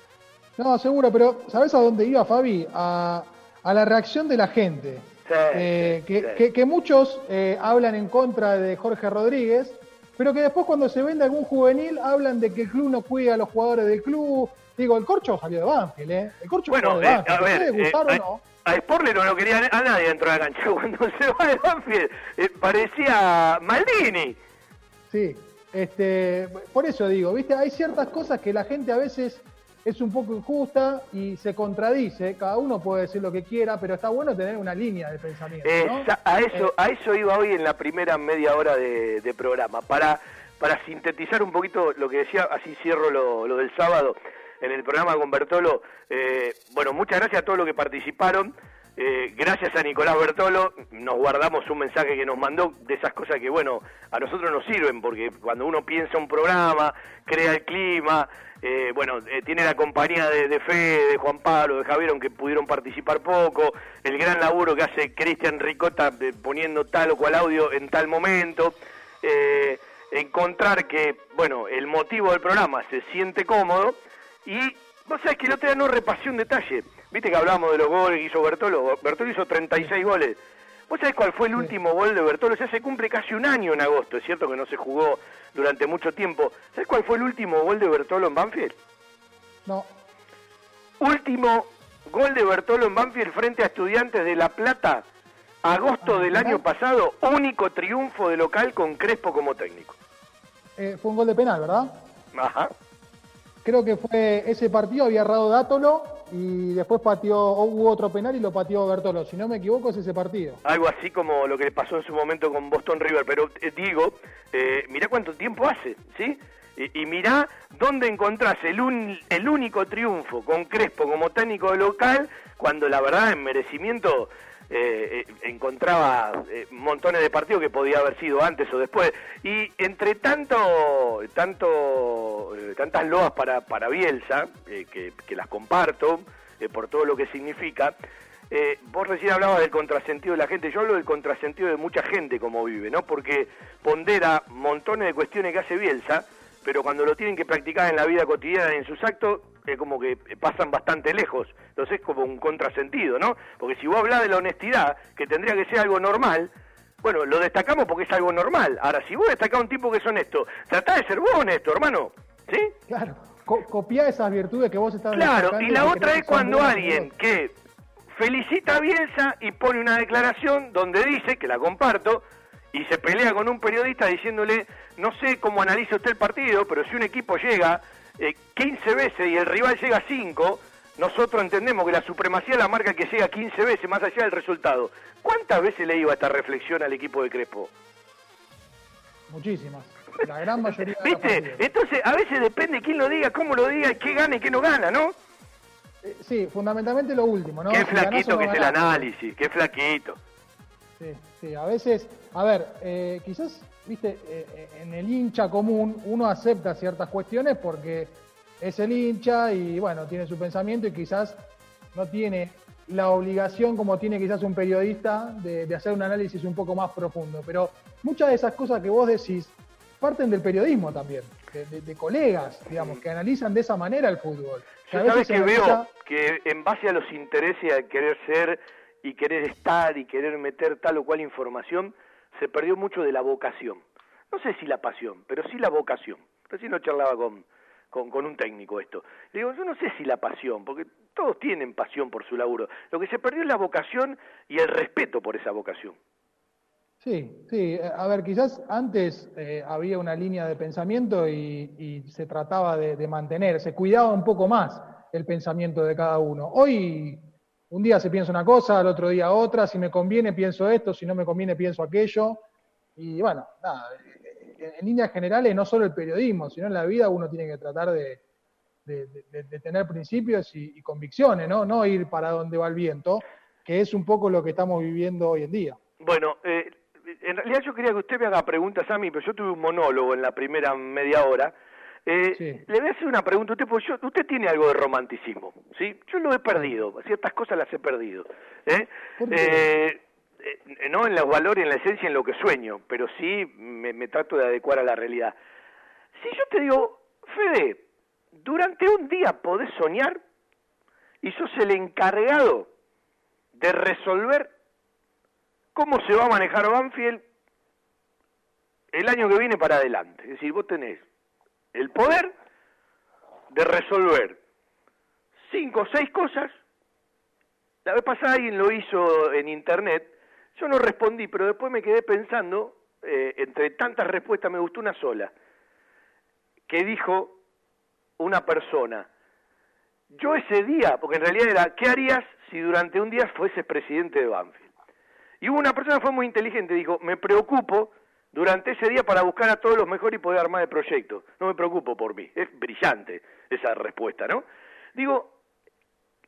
No, seguro, pero ¿sabes a dónde iba Fabi? A, a la reacción de la gente. Sí, Eh, sí, que, sí. que- que muchos eh, hablan en contra de Jorge Rodríguez, pero que después cuando se vende algún juvenil hablan de que el club no cuida a los jugadores del club. Digo, el Corcho salió de Banfield, ¿eh? El Corcho Bueno, salió de eh, Banfield. a ver, puede gustar eh, o no. a, a Sporle no lo quería a nadie dentro de la cancha. Cuando se va de Banfield, eh, parecía Maldini. Sí, este, por eso digo, viste, hay ciertas cosas que la gente a veces es un poco injusta y se contradice. Cada uno puede decir lo que quiera, pero está bueno tener una línea de pensamiento. ¿no? Esa- a eso Eh, a eso iba hoy en la primera media hora de, de programa para para sintetizar un poquito lo que decía así cierro lo, lo del sábado en el programa con Bertolo. Eh, bueno muchas gracias a todos los que participaron. Eh, gracias a Nicolás Bertolo. Nos guardamos un mensaje que nos mandó de esas cosas que bueno a nosotros nos sirven porque cuando uno piensa un programa crea el clima eh, bueno, eh, tiene la compañía de, de Fede, de Juan Pablo, de Javier, aunque pudieron participar poco, el gran laburo que hace Cristian Ricota eh, poniendo tal o cual audio en tal momento, eh, encontrar que, bueno, el motivo del programa se siente cómodo y vos sabés que el otro día no repasé un detalle, viste que hablábamos de los goles que hizo Bertolo, Bertolo hizo 36 goles, ¿Vos sabés cuál fue el último gol de Bertolo? O sea, se cumple casi un año en agosto, es cierto que no se jugó durante mucho tiempo. ¿Sabés cuál fue el último gol de Bertolo en Banfield? no, Último gol de Bertolo en Banfield frente a Estudiantes de La Plata, agosto Ah, del año pasado, único triunfo de local con Crespo como técnico. eh, fue un gol de penal, ¿verdad? Ajá. Creo que fue ese partido, había errado Dátolo y después pateó, hubo otro penal y lo pateó Bertolo. Si no me equivoco, es ese partido. Algo así como lo que le pasó en su momento con Boston River. Pero eh, digo, eh, mirá cuánto tiempo hace, ¿sí? Y, y mirá dónde encontrás el, un- el único triunfo con Crespo como técnico local, cuando la verdad en merecimiento eh, eh, encontraba eh, montones de partidos que podía haber sido antes o después. Y entre tanto, tanto eh, tantas loas para, para Bielsa, que, las comparto por todo lo que significa, vos recién hablabas del contrasentido de la gente, yo hablo del contrasentido de mucha gente como vive, ¿no? Porque pondera montones de cuestiones que hace Bielsa, pero cuando lo tienen que practicar en la vida cotidiana en sus actos, es como que pasan bastante lejos. Entonces es como un contrasentido, ¿no? Porque si vos hablas de la honestidad, que tendría que ser algo normal, bueno, lo destacamos porque es algo normal. Ahora, si vos destacás a un tipo que es honesto, tratá de ser vos honesto, hermano. ¿Sí? Claro, co copiar esas virtudes que vos estás Claro, y la otra es cuando alguien que felicita a Bielsa y pone una declaración donde dice, que la comparto, y se pelea con un periodista diciéndole, no sé cómo analiza usted el partido, pero si un equipo llega eh, 15 veces y el rival llega 5, nosotros entendemos que la supremacía la marca que llega 15 veces más allá del resultado. ¿Cuántas veces le iba esta reflexión al equipo de Crespo? Muchísimas. La gran mayoría de ¿Viste? Entonces, a veces depende quién lo diga, cómo lo diga, qué gana y qué no gana, ¿no? Eh, Sí, fundamentalmente lo último, ¿no? qué flaquito no que es el análisis, qué flaquito. Sí, sí, a veces, a ver, eh, quizás, viste, eh, eh, en el hincha común uno acepta ciertas cuestiones porque es el hincha y bueno, tiene su pensamiento y quizás no tiene la obligación como tiene quizás un periodista de, de hacer un análisis un poco más profundo. Pero muchas de esas cosas que vos decís parten del periodismo también, de, de- de colegas, digamos, que analizan de esa manera el fútbol. Yo sabes que veo analiza- que en base a los intereses y a querer ser y querer estar y querer meter tal o cual información, se perdió mucho de la vocación. no sé si la pasión, pero sí la vocación. Recién no charlaba con, con, un técnico esto. Le digo, yo no sé si la pasión, porque todos tienen pasión por su laburo. Lo que se perdió es la vocación y el respeto por esa vocación. Sí, sí. A ver, quizás antes eh, había una línea de pensamiento y, se trataba de, mantener, se cuidaba un poco más el pensamiento de cada uno. Hoy, un día se piensa una cosa, al otro día otra, si me conviene pienso esto, si no me conviene pienso aquello. Y bueno, nada, en líneas generales, no solo el periodismo, sino en la vida uno tiene que tratar de, tener principios y, y, convicciones, ¿no? No ir para donde va el viento, que es un poco lo que estamos viviendo hoy en día. Bueno, eh, en realidad yo quería que usted me haga preguntas a mí, pero yo tuve un monólogo en la primera media hora. Eh, sí. Le voy a hacer una pregunta a usted, porque yo, usted tiene algo de romanticismo, ¿sí? Yo lo he perdido, ciertas cosas las he perdido. ¿eh? eh eh, no en los valores, en la esencia, en lo que sueño, pero sí me, me, trato de adecuar a la realidad. Si yo te digo, Fede, durante un día podés soñar y sos el encargado de resolver cómo se va a manejar Banfield el año que viene para adelante. Es decir, vos tenés el poder de resolver cinco o seis cosas. La vez pasada alguien lo hizo en internet yo no respondí, pero después me quedé pensando, eh, entre tantas respuestas me gustó una sola, que dijo una persona, yo ese día, porque en realidad era, ¿qué harías si durante un día fueses presidente de Banfield? Y hubo una persona que fue muy inteligente, dijo, me preocupo durante ese día para buscar a todos los mejores y poder armar el proyecto. No me preocupo por mí. Es brillante esa respuesta, ¿no? Digo,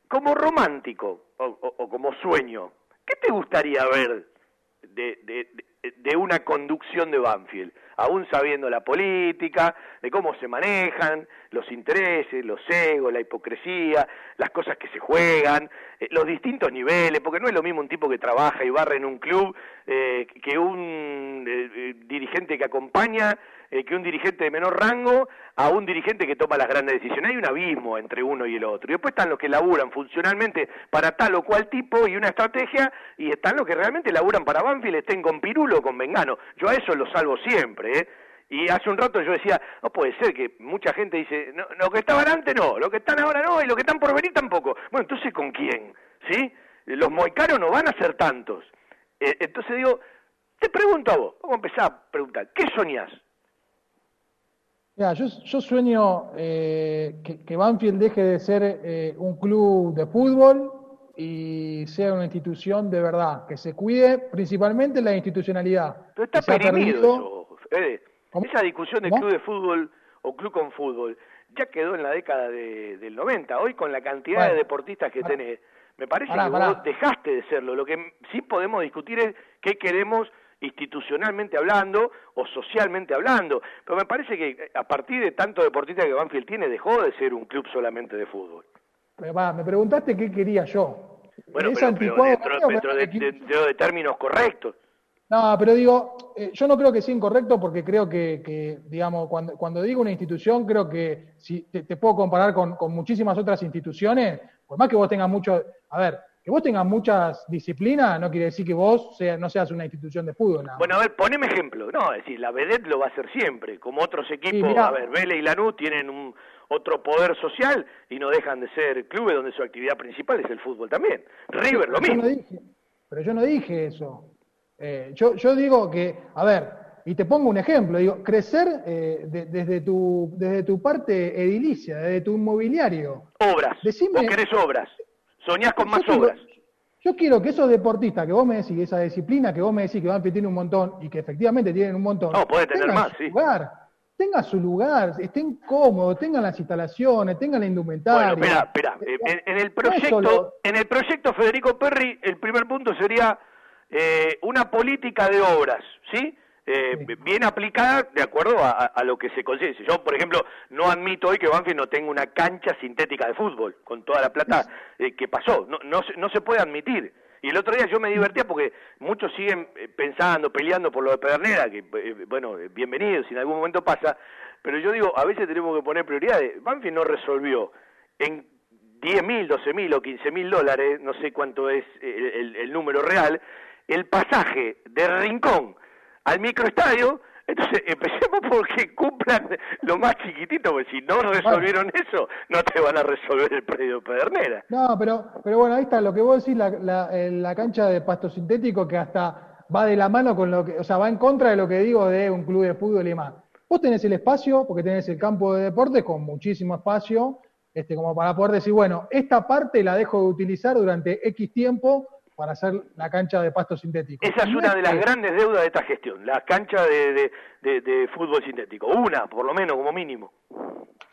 como romántico o, como sueño, ¿Qué te gustaría ver de, de, una conducción de Banfield? Aún sabiendo la política, de cómo se manejan, los intereses, los egos, la hipocresía, las cosas que se juegan, eh, los distintos niveles, porque no es lo mismo un tipo que trabaja y barre en un club eh, que un eh, eh dirigente que acompaña eh, que un dirigente de menor rango a un dirigente que toma las grandes decisiones. Hay un abismo entre uno y el otro. Y después están los que laburan funcionalmente para tal o cual tipo y una estrategia, y están los que realmente laburan para Banfield, estén con Pirulo o con Vengano. Yo a eso lo salvo siempre, ¿eh? Y hace un rato yo decía, no puede ser que mucha gente dice, no, lo que estaban antes no, lo que están ahora no, y lo que están por venir tampoco. Bueno, entonces ¿con quién? ¿Sí? Los moicaros no van a ser tantos. Eh, entonces digo, te pregunto a vos, vamos a empezar a preguntar, ¿qué soñás? Mira, yo, yo sueño eh, que, que, Banfield deje de ser eh, un club de fútbol y sea una institución de verdad, que se cuide principalmente la institucionalidad. Pero está eso, Fede. Esa discusión de ¿Cómo? club de fútbol o club con fútbol ya quedó en la década de, del 90. Hoy con la cantidad bueno, de deportistas que para, tenés, me parece para, que para. vos dejaste de serlo. Lo que sí podemos discutir es qué queremos institucionalmente hablando o socialmente hablando. Pero me parece que a partir de tanto deportista que Banfield tiene, dejó de ser un club solamente de fútbol. Me, va, me preguntaste qué quería yo. Bueno, pero, pero dentro, dentro de, de, términos correctos. No, pero digo, eh, yo no creo que sea incorrecto porque creo que, que digamos, cuando, cuando, digo una institución, creo que si te, te puedo comparar con, con, muchísimas otras instituciones, por más que vos tengas mucho, a ver, que vos tengas muchas disciplinas no quiere decir que vos sea, no seas una institución de fútbol. Nada. Bueno, a ver, poneme ejemplo. No, es decir, la Vedet lo va a hacer siempre. Como otros equipos, mirá, a ver, Vélez y Lanús tienen un otro poder social y no dejan de ser clubes donde su actividad principal es el fútbol también. River, lo mismo. Yo no dije, pero yo no dije eso. Eh, yo, yo digo que, a ver, y te pongo un ejemplo, digo, crecer eh, de, desde, tu, desde tu parte edilicia, desde tu inmobiliario. Obras. Decime, vos querés obras. Soñás con más obras. Yo quiero que esos deportistas que vos me decís, esa disciplina que vos me decís que Banfield tiene un montón y que efectivamente tienen un montón. No, puede tener más, sí. Lugar, tenga su lugar, estén cómodos, tengan las instalaciones, tengan la indumentaria. Bueno, espera, espera. Eh, en, en, el proyecto, en el proyecto Federico Perry, el primer punto sería eh, una política de obras, ¿sí? Eh, bien aplicada de acuerdo a, a, lo que se consigue. Yo, por ejemplo, no admito hoy que Banfield no tenga una cancha sintética de fútbol con toda la plata eh, que pasó. No, no, no se puede admitir. Y el otro día yo me divertía porque muchos siguen eh, pensando, peleando por lo de Pedernera, que, eh, bueno, bienvenidos si en algún momento pasa, pero yo digo, a veces tenemos que poner prioridades. Banfield no resolvió en 10 mil, 12 mil o 15 mil dólares, no sé cuánto es el, el, el número real, el pasaje de Rincón al microestadio Entonces, empecemos porque cumplan lo más chiquitito, porque si no resolvieron eso, no te van a resolver el predio de Pedernera. No, pero, pero bueno, ahí está lo que vos decís, la, la, la cancha de pasto sintético que hasta va de la mano con lo que, o sea, va en contra de lo que digo de un club de fútbol y demás. Vos tenés el espacio, porque tenés el campo de deportes con muchísimo espacio, este, como para poder decir, bueno, esta parte la dejo de utilizar durante X tiempo para hacer la cancha de pasto sintético. Esa es una de las grandes deudas de esta gestión, la cancha de, de, fútbol sintético. Una, por lo menos, como mínimo.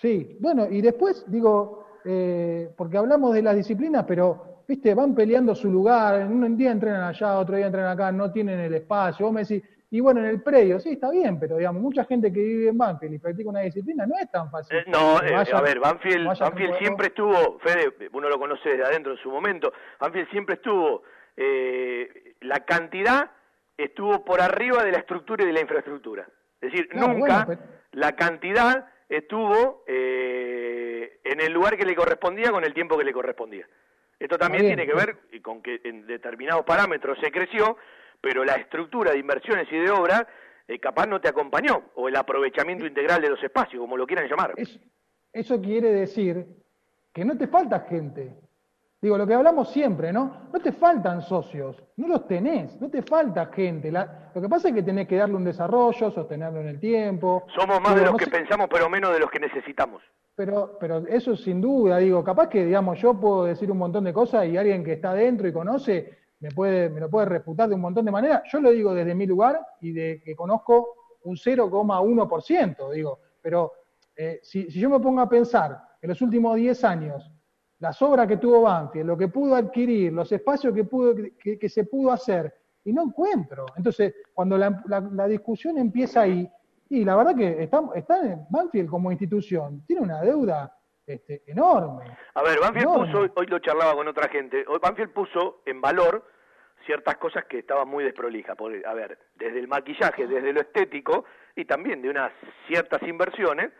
Sí, bueno, y después, digo, eh, porque hablamos de las disciplinas, pero, viste, van peleando su lugar, un día entrenan allá, otro día entrenan acá, no tienen el espacio. Vos me decís, y bueno, en el predio, sí, está bien, pero digamos, mucha gente que vive en Banfield y practica una disciplina no es tan fácil. Eh, no, eh, a ver, Banfield, Banfield siempre estuvo, Fede, uno lo conoce desde adentro en su momento, Banfield siempre estuvo eh, la cantidad estuvo por arriba de la estructura y de la infraestructura. Es decir, nunca la cantidad estuvo eh, en el lugar que le correspondía con el tiempo que le correspondía. Esto también tiene que ver con que en determinados parámetros se creció, pero la estructura de inversiones y de obra eh, capaz no te acompañó, o el aprovechamiento integral de los espacios, como lo quieran llamar. eso quiere decir que no te falta gente, Digo, lo que hablamos siempre, ¿no? No te faltan socios, no los tenés, no te falta gente. lo que pasa es que tenés que darle un desarrollo, sostenerlo en el tiempo. Somos más de los que pensamos, pero menos de los que necesitamos. Pero, pero eso sin duda, digo, capaz que, digamos, yo puedo decir un montón de cosas y alguien que está dentro y conoce me, puede, me lo puede refutar de un montón de maneras. Yo lo digo desde mi lugar y de que conozco un 0,1%, digo. Pero eh, si, si yo me pongo a pensar en los últimos 10 años, las obras que tuvo Banfield, lo que pudo adquirir, los espacios que, pudo, que, se pudo hacer, y no encuentro. Entonces, cuando la, discusión empieza ahí, y la verdad que está, está Banfield como institución, tiene una deuda este, enorme. A ver, Banfield puso, hoy lo charlaba con otra gente, hoy Banfield puso en valor ciertas cosas que estaban muy desprolijas. a ver, desde el maquillaje, desde lo estético, y también de unas ciertas inversiones,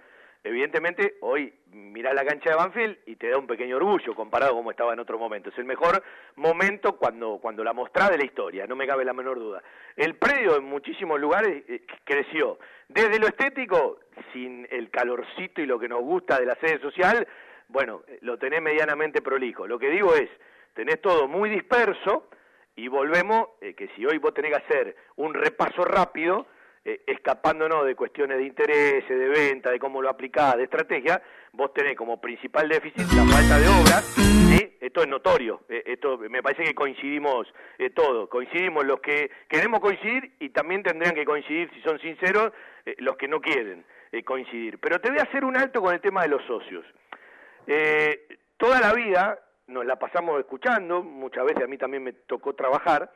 evidentemente hoy mirá la cancha de Banfield y te da un pequeño orgullo comparado como estaba en otro momento. Es el mejor momento cuando, cuando la mostrás de la historia, no me cabe la menor duda. El predio en muchísimos lugares eh, creció. Desde lo estético, sin el calorcito y lo que nos gusta de la sede social, bueno, lo tenés medianamente prolijo. Lo que digo es, tenés todo muy disperso y volvemos, eh, que si hoy vos tenés que hacer un repaso rápido, eh, escapándonos de cuestiones de interés, de venta, de cómo lo aplicás, de estrategia, vos tenés como principal déficit la falta de obra, ¿sí? Esto es notorio, eh, esto me parece que coincidimos eh, todos, coincidimos los que queremos coincidir y también tendrían que coincidir, si son sinceros, los que no quieren coincidir. Pero te voy a hacer un alto con el tema de los socios. toda la vida nos la pasamos escuchando, muchas veces a mí también me tocó trabajar,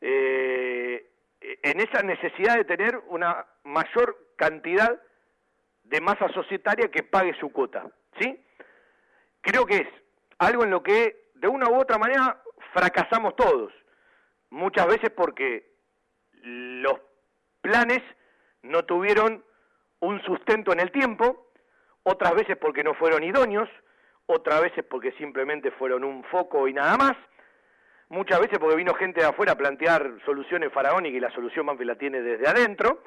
eh, en esa necesidad de tener una mayor cantidad de masa societaria que pague su cuota, ¿sí? Creo que es algo en lo que de una u otra manera fracasamos todos, muchas veces porque los planes no tuvieron un sustento en el tiempo, otras veces porque no fueron idóneos, otras veces porque simplemente fueron un foco y nada más, muchas veces porque vino gente de afuera a plantear soluciones faraónicas y la solución Banfield la tiene desde adentro,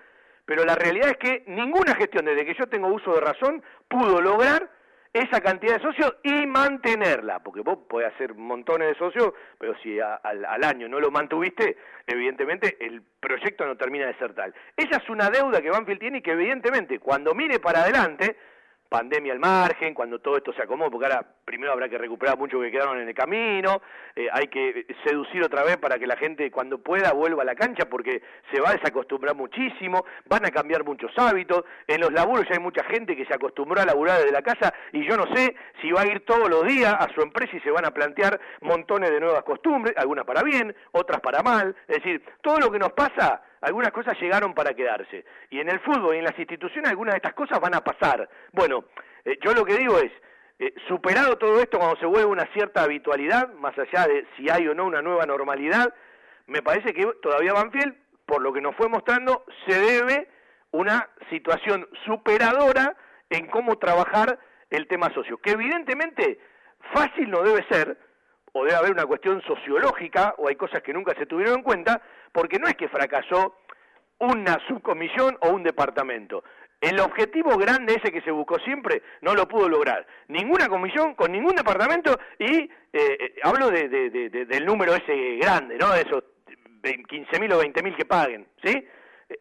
pero la realidad es que ninguna gestión, desde que yo tengo uso de razón, pudo lograr esa cantidad de socios y mantenerla, porque vos podés hacer montones de socios, pero si al, año no lo mantuviste, evidentemente el proyecto no termina de ser tal. Esa es una deuda que Banfield tiene y que evidentemente cuando mire para adelante, pandemia al margen, cuando todo esto se acomode, porque ahora primero habrá que recuperar mucho que quedaron en el camino, eh, hay que seducir otra vez para que la gente cuando pueda vuelva a la cancha porque se va a desacostumbrar muchísimo, van a cambiar muchos hábitos, en los laburos ya hay mucha gente que se acostumbró a laburar desde la casa y yo no sé si va a ir todos los días a su empresa y se van a plantear montones de nuevas costumbres, algunas para bien, otras para mal, es decir, todo lo que nos pasa algunas cosas llegaron para quedarse. Y en el fútbol y en las instituciones algunas de estas cosas van a pasar. Bueno, eh, yo lo que digo es, eh, superado todo esto cuando se vuelve una cierta habitualidad, más allá de si hay o no una nueva normalidad, me parece que todavía Banfield, por lo que nos fue mostrando, se debe una situación superadora en cómo trabajar el tema socio, que evidentemente fácil no debe ser, o debe haber una cuestión sociológica, o hay cosas que nunca se tuvieron en cuenta, porque no es que fracasó una subcomisión o un departamento. El objetivo grande ese que se buscó siempre no lo pudo lograr. Ninguna comisión con ningún departamento y eh, eh, hablo de, del número ese grande, ¿no? De esos 15.000 o 20.000 que paguen, ¿sí?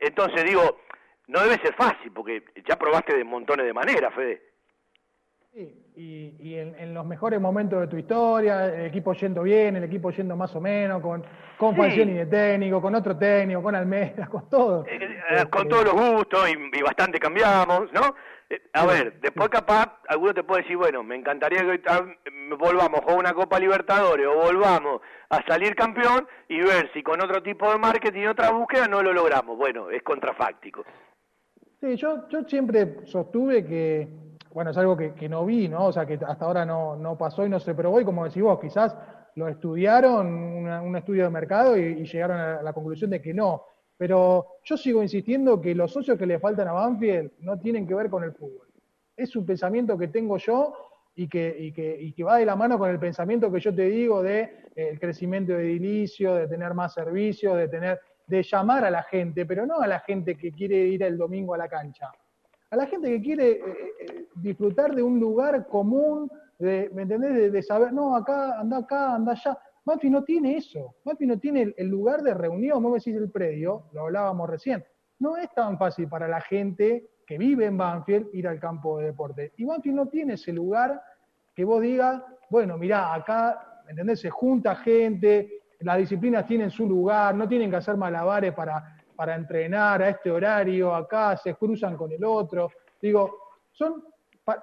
Entonces digo, no debe ser fácil porque ya probaste de montones de maneras, Fede. Sí, y, en, los mejores momentos de tu historia, el equipo yendo bien, el equipo yendo más o menos, con, con y de técnico, con otro técnico, con Almeida, con todo. Eh, eh, con todos los gustos y, bastante cambiamos, ¿no? Eh, a ver, después capaz alguno te puede decir, bueno, me encantaría que volvamos con una Copa Libertadores o volvamos a salir campeón y ver si con otro tipo de marketing y otra búsqueda no lo logramos. Bueno, es contrafáctico. Sí, yo, yo siempre sostuve que bueno, es algo que, no vi, ¿no? O sea, que hasta ahora no, pasó y no se probó, y como decís vos, quizás lo estudiaron, un estudio de mercado, y, llegaron a la conclusión de que no. Pero yo sigo insistiendo que los socios que le faltan a Banfield no tienen que ver con el fútbol. Es un pensamiento que tengo yo y que, va de la mano con el pensamiento que yo te digo de eh, el crecimiento de edilicio, de tener más servicios, de tener, de llamar a la gente, pero no a la gente que quiere ir el domingo a la cancha a la gente que quiere eh, eh, disfrutar de un lugar común, de, ¿me entendés? De, saber, no, acá, anda acá, anda allá. Banfield no tiene eso. Banfield no tiene el, lugar de reunión, vos decís el predio, lo hablábamos recién. No es tan fácil para la gente que vive en Banfield ir al campo de deporte. Y Banfield no tiene ese lugar que vos digas, bueno, mirá, acá, ¿me entendés? Se junta gente, las disciplinas tienen su lugar, no tienen que hacer malabares para para entrenar a este horario, acá se cruzan con el otro. Digo, son,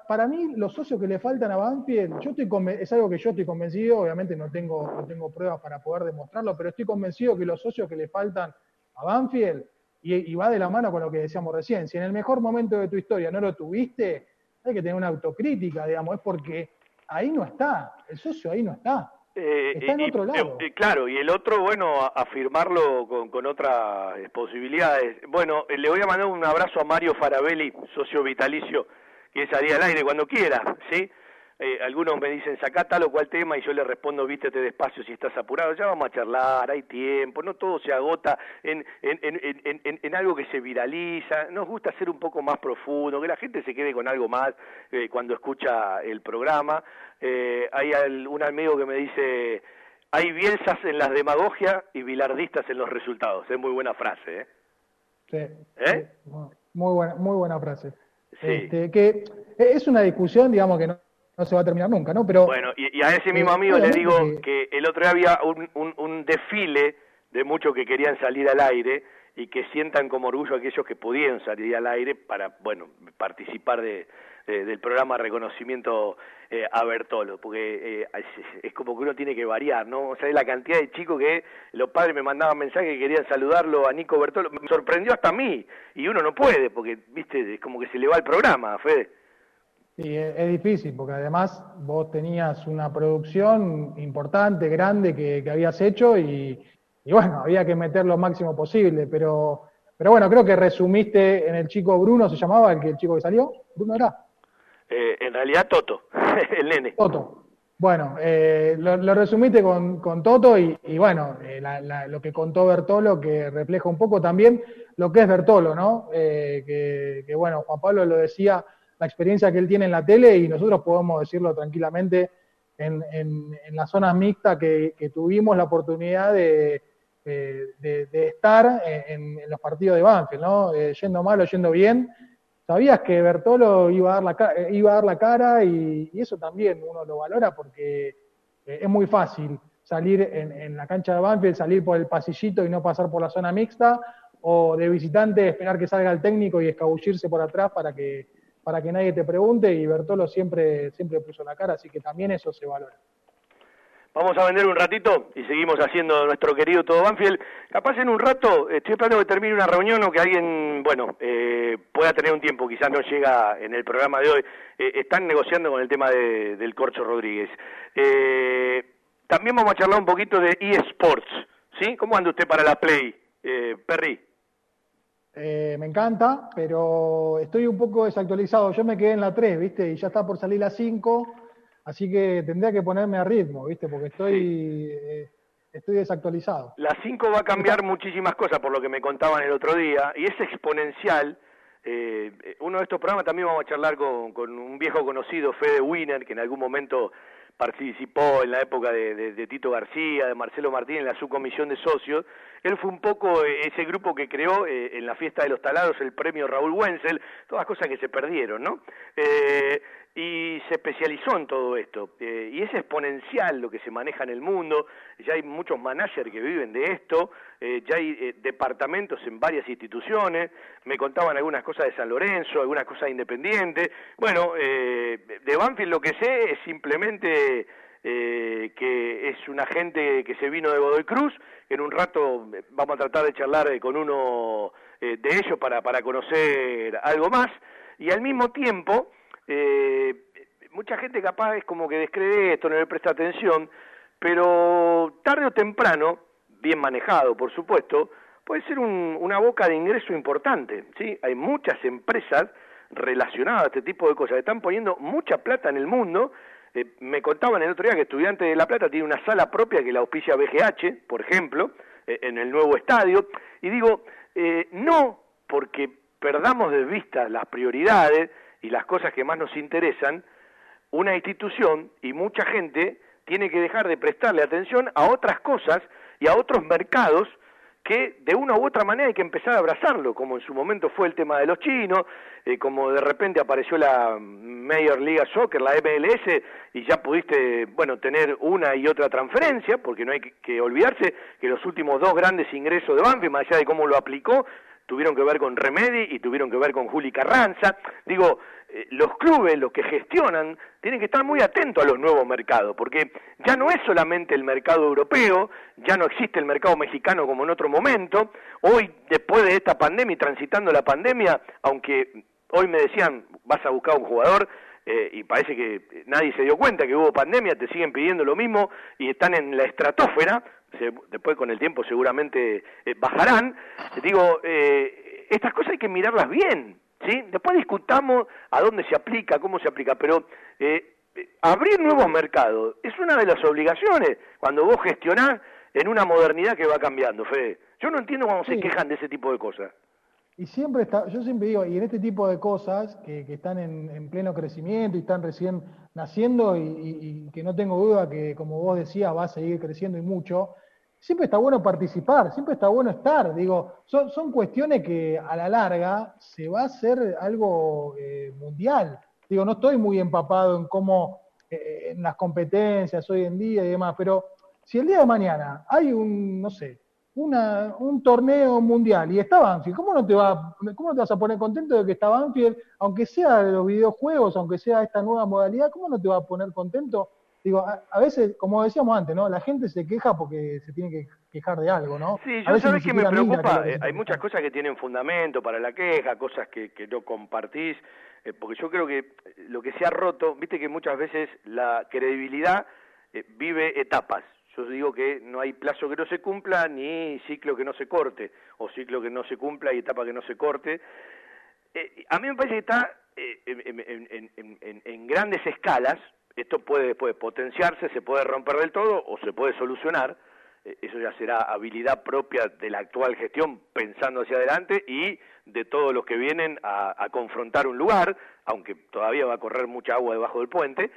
para mí los socios que le faltan a Banfield, yo estoy es algo que yo estoy convencido, obviamente no tengo, no tengo pruebas para poder demostrarlo, pero estoy convencido que los socios que le faltan a Banfield, y, va de la mano con lo que decíamos recién, si en el mejor momento de tu historia no lo tuviste, hay que tener una autocrítica, digamos, es porque ahí no está, el socio ahí no está. Eh, Está en otro lado. Eh, claro, y el otro, bueno, afirmarlo con, con otras posibilidades. Bueno, eh, le voy a mandar un abrazo a Mario Farabelli, socio vitalicio, que salía al aire cuando quiera, ¿sí? Eh, algunos me dicen, sacá tal o cual tema y yo le respondo, vístete despacio si estás apurado, ya vamos a charlar, hay tiempo, no todo se agota en, en, en, en, en algo que se viraliza, nos gusta ser un poco más profundo, que la gente se quede con algo más eh, cuando escucha el programa. Eh, hay un amigo que me dice, hay bielsas en las demagogia y bilardistas en los resultados, es muy buena frase. ¿eh? Sí, ¿Eh? muy buena, muy buena frase. Sí. Este, que es una discusión, digamos, que no no se va a terminar nunca, ¿no? Pero bueno, y, a ese mismo eh, amigo le digo que el otro día había un, un, desfile de muchos que querían salir al aire y que sientan como orgullo aquellos que pudieron salir al aire para, bueno, participar de, del programa Reconocimiento eh, a Bertolo, porque eh, es, como que uno tiene que variar, ¿no? O sea, la cantidad de chicos que los padres me mandaban mensajes que querían saludarlo a Nico Bertolo, me sorprendió hasta a mí, y uno no puede, porque, viste, es como que se le va el programa, Fede. Sí, es, difícil, porque además vos tenías una producción importante, grande que, habías hecho y, bueno, había que meter lo máximo posible, pero, pero bueno, creo que resumiste en el chico Bruno, ¿se llamaba el, que, el chico que salió? ¿Bruno era? Eh, en realidad Toto, el nene. Toto. Bueno, eh, lo, resumiste con, con Toto y, bueno, eh, lo que contó Bertolo, que refleja un poco también lo que es Bertolo, ¿no? que, que bueno, Juan Pablo lo decía la experiencia que él tiene en la tele y nosotros podemos decirlo tranquilamente en, en, las zonas mixtas que, tuvimos la oportunidad de, de, estar en, los partidos de Banfield, ¿no? Eh, yendo mal o yendo bien. Sabías que Bertolo iba a dar la, eh, iba a dar la cara y, eso también uno lo valora porque eh, es muy fácil salir en, en, la cancha de Banfield, salir por el pasillito y no pasar por la zona mixta, o de visitante esperar que salga el técnico y escabullirse por atrás para que para que nadie te pregunte y Bertolo siempre, siempre puso la cara, así que también eso se valora. Vamos a vender un ratito y seguimos haciendo nuestro querido Todo Banfield. Capaz en un rato, estoy esperando que termine una reunión o que alguien, bueno, eh, pueda tener un tiempo, quizás no llega en el programa de hoy. Eh, están negociando con el tema de, del Corcho Rodríguez. Eh, también vamos a charlar un poquito de eSports, ¿sí? ¿Cómo anda usted para la Play, Perry? Eh, me encanta, pero estoy un poco desactualizado. Yo me quedé en la 3, ¿viste? Y ya está por salir la 5, así que tendría que ponerme a ritmo, ¿viste? Porque estoy... Eh, estoy desactualizado. La 5 va a cambiar muchísimas cosas por lo que me contaban el otro día y es exponencial. Eh, uno de estos programas también vamos a charlar con, con un viejo conocido, Fede Wiener, que en algún momento participó en la época de, Tito García, de Marcelo Martín en la subcomisión de socios. Él fue un poco eh, ese grupo que creó eh, en la fiesta de los talados el premio Raúl Wenzel, todas cosas que se perdieron, ¿no? Eh, y se especializó en todo esto. Eh, y es exponencial lo que se maneja en el mundo, ya hay muchos managers que viven de esto, eh, ya hay eh, departamentos en varias instituciones, me contaban algunas cosas de San Lorenzo, algunas cosas independientes. Bueno, de Banfield lo que sé es simplemente que es una gente que se vino de Godoy Cruz, en un rato vamos a tratar de charlar con uno de ellos para, para conocer algo más, y al mismo tiempo eh, mucha gente capaz es como que descree esto, no le presta atención, pero tarde o temprano, bien manejado por supuesto, puede ser una boca de ingreso importante, ¿sí? Hay muchas empresas relacionadas a este tipo de cosas, están poniendo mucha plata en el mundo, eh, me contaban el otro día que Estudiante de La Plata tiene una sala propia que la auspicia BGH, por ejemplo, eh, en el nuevo estadio, y digo, eh, no porque perdamos de vista las prioridades, y las cosas que más nos interesan, una institución y mucha gente tiene que dejar de prestarle atención a otras cosas y a otros mercados que de una u otra manera hay que empezar a abrazarlo, como en su momento fue el tema de los chinos, eh, como de repente apareció la Major League Soccer, la MLS, y ya pudiste, bueno, tener una y otra transferencia, porque no hay que, olvidarse que los últimos dos grandes ingresos de Banfield, más allá de cómo lo aplicó, tuvieron que ver con Remedi y tuvieron que ver con Juli Carranza. Digo, eh, los clubes, los que gestionan, tienen que estar muy atentos a los nuevos mercados, porque ya no es solamente el mercado europeo, ya no existe el mercado mexicano como en otro momento. Hoy, después de esta pandemia y transitando la pandemia, aunque hoy me decían, vas a buscar un jugador, eh, y parece que nadie se dio cuenta que hubo pandemia, te siguen pidiendo lo mismo y están en la estratosfera, después con el tiempo seguramente eh, bajarán. Digo, eh, estas cosas hay que mirarlas bien, ¿sí? Después discutamos a dónde se aplica, cómo se aplica, pero abrir nuevos mercados es una de las obligaciones cuando vos gestionás en una modernidad que va cambiando, Fede. Yo no entiendo cómo se quejan de ese tipo de cosas. Y siempre está, yo siempre digo, y en este tipo de cosas que, están en, pleno crecimiento y están recién naciendo y, que no tengo duda que, como vos decías, va a seguir creciendo y mucho, siempre está bueno participar, siempre está bueno estar. Digo, son, son cuestiones que a la larga se va a hacer algo eh, mundial. Digo, no estoy muy empapado en cómo, eh, en las competencias hoy en día y demás, pero si el día de mañana hay un, no sé, una, un torneo mundial y está Banfield, ¿cómo no, te va, ¿cómo te vas a poner contento de que está Banfield, aunque sea de los videojuegos, aunque sea esta nueva modalidad, ¿cómo no te va a poner contento? Digo, a, veces, como decíamos antes, ¿no? La gente se queja porque se tiene que quejar de algo, ¿no? Sí, yo sabes que me preocupa, eh, hay muchas cosas que tienen fundamento para la queja, cosas que, que no compartís, eh, porque yo creo que lo que se ha roto, viste que muchas veces la credibilidad eh, vive etapas, yo digo que no hay plazo que no se cumpla ni ciclo que no se corte, o ciclo que no se cumpla y etapa que no se corte. Eh, a mí me parece que está eh, en, grandes escalas, esto puede después potenciarse, se puede romper del todo o se puede solucionar, eh, eso ya será habilidad propia de la actual gestión pensando hacia adelante y de todos los que vienen a, confrontar un lugar, aunque todavía va a correr mucha agua debajo del puente.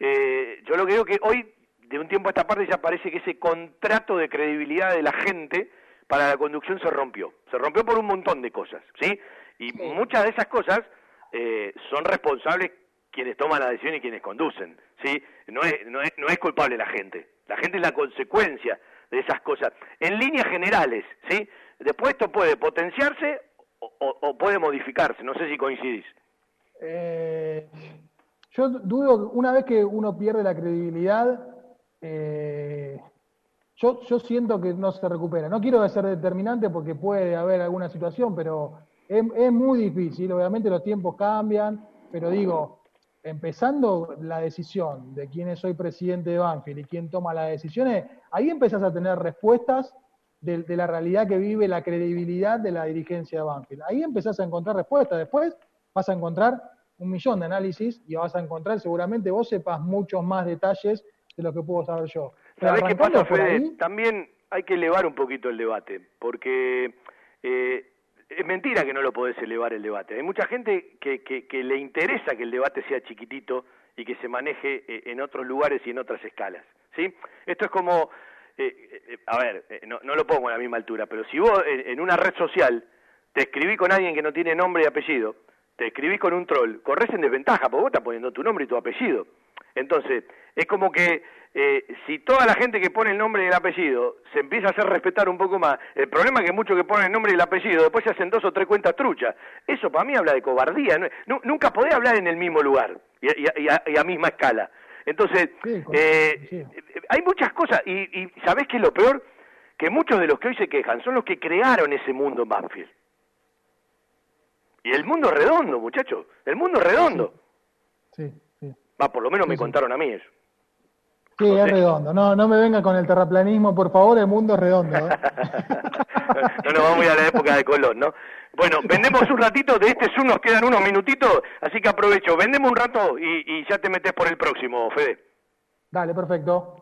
yo lo que digo que hoy de un tiempo a esta parte ya parece que ese contrato de credibilidad de la gente para la conducción se rompió. Se rompió por un montón de cosas, ¿sí? Y muchas de esas cosas eh, son responsables quienes toman la decisión y quienes conducen, ¿sí? No es, no, es, no es culpable la gente. La gente es la consecuencia de esas cosas. En líneas generales, ¿sí? Después esto puede potenciarse o, puede modificarse. No sé si coincidís. Eh, yo dudo, una vez que uno pierde la credibilidad, eh, yo, yo siento que no se recupera. No quiero ser determinante porque puede haber alguna situación, pero es, muy difícil. Obviamente los tiempos cambian, pero digo, empezando la decisión de quién es hoy presidente de Banfield y quién toma las decisiones, ahí empezás a tener respuestas de, de, la realidad que vive la credibilidad de la dirigencia de Banfield. Ahí empezás a encontrar respuestas. Después vas a encontrar un millón de análisis y vas a encontrar, seguramente vos sepas muchos más detalles de lo que puedo saber yo. ¿Sabés qué pasa, Fede? También hay que elevar un poquito el debate, porque eh, es mentira que no lo podés elevar el debate. Hay mucha gente que, que, le interesa que el debate sea chiquitito y que se maneje eh, en otros lugares y en otras escalas. ¿sí? Esto es como, eh, a ver, no, no, lo pongo a la misma altura, pero si vos en, una red social te escribís con alguien que no tiene nombre y apellido, te escribís con un troll, corres en desventaja, porque vos estás poniendo tu nombre y tu apellido. Entonces, es como que eh, si toda la gente que pone el nombre y el apellido se empieza a hacer respetar un poco más, el problema es que muchos que ponen el nombre y el apellido después se hacen dos o tres cuentas truchas. Eso para mí habla de cobardía. nunca podés hablar en el mismo lugar y, a, misma escala. Entonces, eh, hay muchas cosas. Y, y ¿sabés qué es lo peor? Que muchos de los que hoy se quejan son los que crearon ese mundo en Banfield. Y el mundo es redondo, muchachos. El mundo es redondo. Sí, sí. Va, por lo menos me contaron a mí eso. Sí, es redondo. No, no me venga con el terraplanismo, por favor, el mundo es redondo. ¿eh? no nos vamos a ir a la época de Colón, ¿no? Bueno, vendemos un ratito, de este Zoom nos quedan unos minutitos, así que aprovecho, vendemos un rato y, y ya te metes por el próximo, Fede. Dale, perfecto.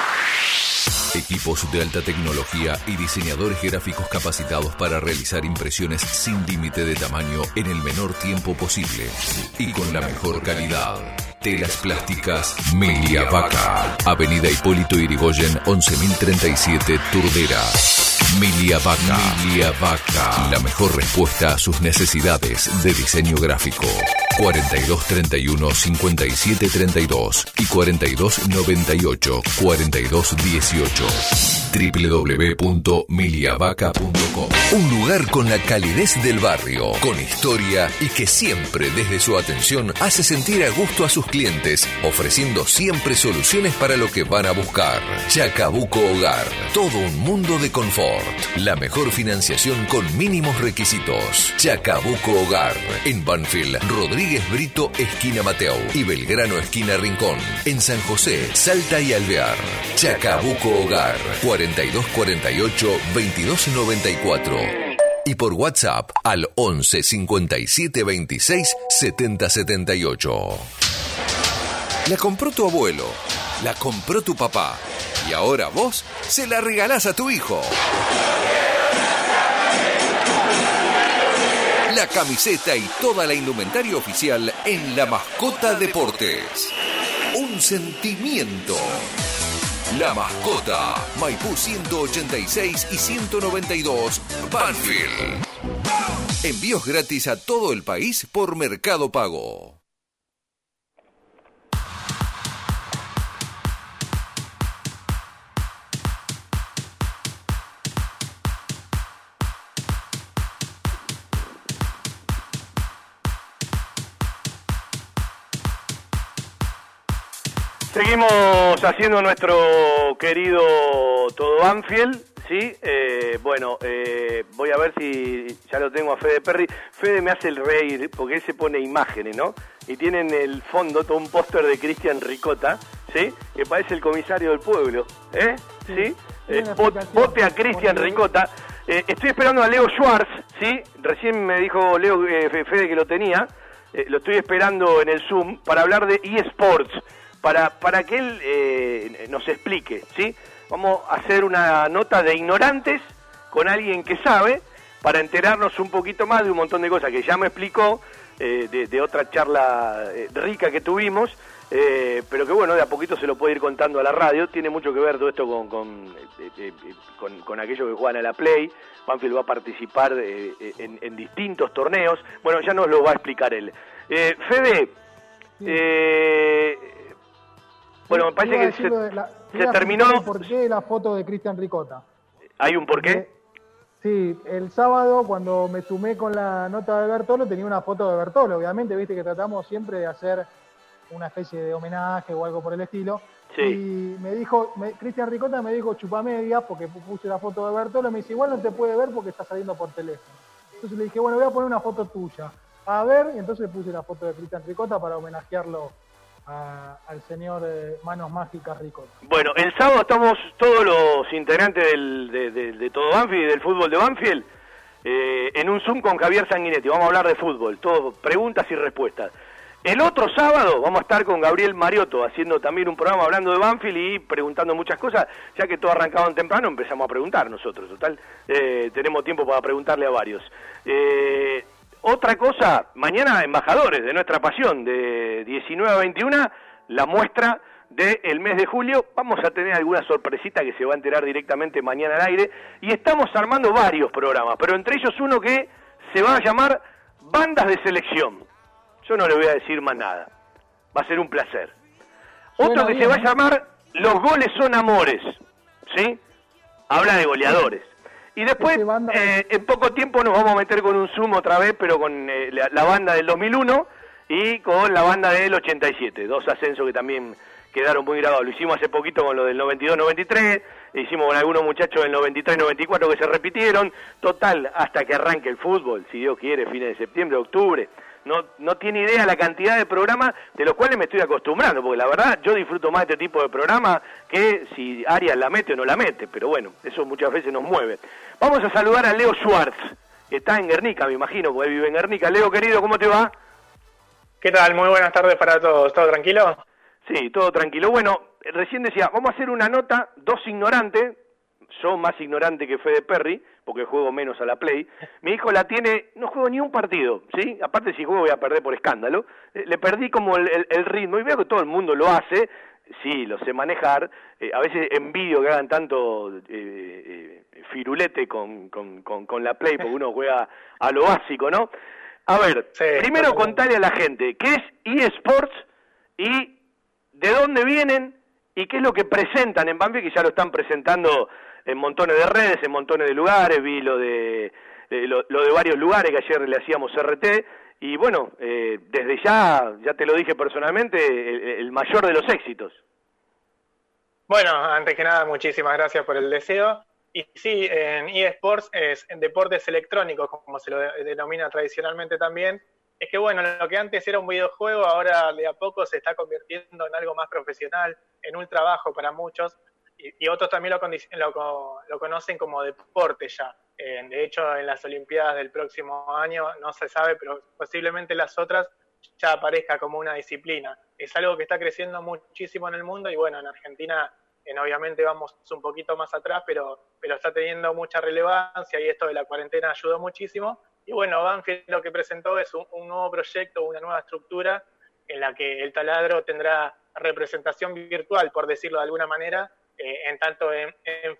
Equipos de alta tecnología y diseñadores gráficos capacitados para realizar impresiones sin límite de tamaño en el menor tiempo posible y con la mejor calidad. Telas Plásticas Melia Vaca. Avenida Hipólito Irigoyen 11037 Turdera. Milia Vaca. Milia Vaca. La mejor respuesta a sus necesidades de diseño gráfico. 4231 5732 y 4298 4218 www.miliavaca.com Un lugar con la calidez del barrio, con historia y que siempre desde su atención hace sentir a gusto a sus clientes, ofreciendo siempre soluciones para lo que van a buscar. Chacabuco Hogar, todo un mundo de confort. La mejor financiación con mínimos requisitos. Chacabuco Hogar, en Banfield, Rodríguez Brito, esquina Mateo y Belgrano, esquina Rincón. En San José, Salta y Alvear. Chacabuco Hogar, 4248 2294 y por WhatsApp al 11 57 26 70 78. La compró tu abuelo, la compró tu papá y ahora vos se la regalás a tu hijo. La camiseta y toda la indumentaria oficial en La Mascota Deportes. Un sentimiento. La Mascota, Maipú 186 y 192, Banfield. Envíos gratis a todo el país por Mercado Pago. Seguimos haciendo nuestro querido Todo Banfield, ¿sí? Eh, bueno, eh, voy a ver si ya lo tengo a Fede Perry. Fede me hace el reír porque él se pone imágenes, ¿no? Y tiene en el fondo todo un póster de Cristian Ricota, ¿sí? Que parece el comisario del pueblo, ¿eh? ¿Sí? Eh, vote a Cristian Ricota. estoy esperando a Leo Schwartz, ¿sí? Recién me dijo Leo Fede que lo tenía. lo estoy esperando en el Zoom para hablar de eSports para, para que él eh, nos explique, ¿sí? Vamos a hacer una nota de ignorantes con alguien que sabe para enterarnos un poquito más de un montón de cosas que ya me explicó eh, de, otra charla eh, rica que tuvimos, pero que bueno, de a poquito se lo puede ir contando a la radio. Tiene mucho que ver todo esto con, con, con, aquello que juegan a la Play. Banfield va a participar en, en, distintos torneos. Bueno, ya nos lo va a explicar él. Fede, bueno, me parece que se, terminó. ¿Por qué la foto de Cristian Ricota? ¿Hay un por qué? Sí, el sábado cuando me sumé con la nota de Bertolo tenía una foto de Bertolo, obviamente, viste que tratamos siempre de hacer una especie de homenaje o algo por el estilo. Sí. Y me dijo, Cristian Ricota me dijo chupa media porque puse la foto de Bertolo, me dice igual no te puede ver porque está saliendo por teléfono. Entonces le dije, bueno, voy a poner una foto tuya. A ver, y entonces puse la foto de Cristian Ricota para homenajearlo al señor eh, Manos Mágicas Rico. Bueno, el sábado estamos todos los integrantes de, todo Banfield del fútbol de Banfield eh, en un Zoom con Javier Sanguinetti. Vamos a hablar de fútbol, todo, preguntas y respuestas. El otro sábado vamos a estar con Gabriel Mariotto haciendo también un programa hablando de Banfield y preguntando muchas cosas, ya que todo arrancado en temprano empezamos a preguntar nosotros, total, eh, tenemos tiempo para preguntarle a varios. Eh, otra cosa, mañana embajadores de nuestra pasión, de 19 a 21, la muestra del mes de julio, vamos a tener alguna sorpresita que se va a enterar directamente mañana al aire, y estamos armando varios programas, pero entre ellos uno que se va a llamar Bandas de Selección yo no le voy a decir más nada. Va a ser un placer. Otro que se va a llamar Los goles son amores. ¿Sí? Habla de goleadores. Y después, eh, en poco tiempo nos vamos a meter con un Zoom otra vez, pero con eh, la, banda del 2001 y con la banda del 87. Dos ascensos que también quedaron muy grabados. Lo hicimos hace poquito con lo del 92-93, hicimos con algunos muchachos del 93-94 que se repitieron. Total, hasta que arranque el fútbol, si Dios quiere, fines de septiembre, octubre no, no tiene idea la cantidad de programas de los cuales me estoy acostumbrando, porque la verdad yo disfruto más de este tipo de programas que si Arias la mete o no la mete, pero bueno, eso muchas veces nos mueve. Vamos a saludar a Leo Schwartz, que está en Guernica, me imagino, porque vive en Guernica. Leo, querido, ¿cómo te va? ¿Qué tal? Muy buenas tardes para todos. ¿Todo tranquilo? Sí, todo tranquilo. Bueno, recién decía, vamos a hacer una nota, dos ignorantes, yo más ignorante que Fede Perry, porque juego menos a la Play. Mi hijo la tiene, no juego ni un partido, ¿sí? Aparte si juego voy a perder por escándalo. Eh, le perdí como el, ritmo y veo que todo el mundo lo hace, sí, lo sé manejar. Eh, a veces envidio que hagan tanto eh, firulete con, con, con, la Play, porque uno juega a lo básico, ¿no? A ver, primero contarle a la gente qué es eSports y de dónde vienen y qué es lo que presentan en Bambi, que ya lo están presentando en montones de redes, en montones de lugares, vi lo de, lo, de varios lugares que ayer le hacíamos RT, y bueno, eh, desde ya, ya te lo dije personalmente, el, mayor de los éxitos. Bueno, antes que nada, muchísimas gracias por el deseo. Y sí, en eSports es en deportes electrónicos, como se lo denomina tradicionalmente también. Es que bueno, lo que antes era un videojuego, ahora de a poco se está convirtiendo en algo más profesional, en un trabajo para muchos y, otros también lo, lo, conocen como deporte ya. Eh, de hecho, en las Olimpiadas del próximo año no se sabe, pero posiblemente las otras ya aparezca como una disciplina. Es algo que está creciendo muchísimo en el mundo y bueno, en Argentina en, obviamente vamos un poquito más atrás, pero, pero está teniendo mucha relevancia y esto de la cuarentena ayudó muchísimo. Y bueno, Banfield lo que presentó es un nuevo proyecto, una nueva estructura en la que el taladro tendrá representación virtual, por decirlo de alguna manera, eh, en tanto en,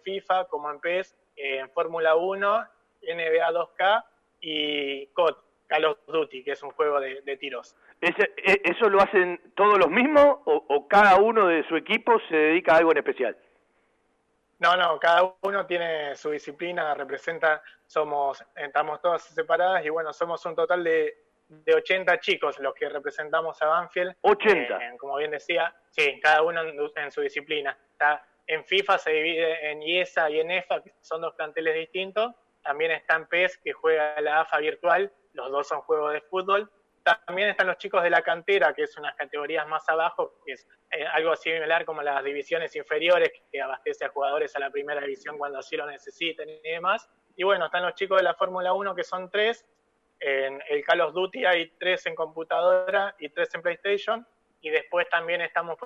FIFA como en PES, en Fórmula 1, NBA 2K y COD, Call of Duty, que es un juego de, tiros. E, ¿Eso lo hacen todos los mismos o, cada uno de su equipo se dedica a algo en especial? No, no, cada uno tiene su disciplina, representa, somos, estamos todas separadas y bueno, somos un total de, de 80 chicos los que representamos a Banfield. 80. Eh, como bien decía, sí, cada uno en, en su disciplina. Está en FIFA se divide en IESA y en EFA, que son dos planteles distintos. También está en PES, que juega la AFA virtual. Los dos son juegos de fútbol. También están los chicos de la cantera, que es unas categorías más abajo, que es eh, algo similar como las divisiones inferiores, que abastece a jugadores a la primera división cuando así lo necesiten y demás. Y bueno, están los chicos de la Fórmula 1, que son tres. En el Call of Duty hay tres en computadora y tres en PlayStation y después también estamos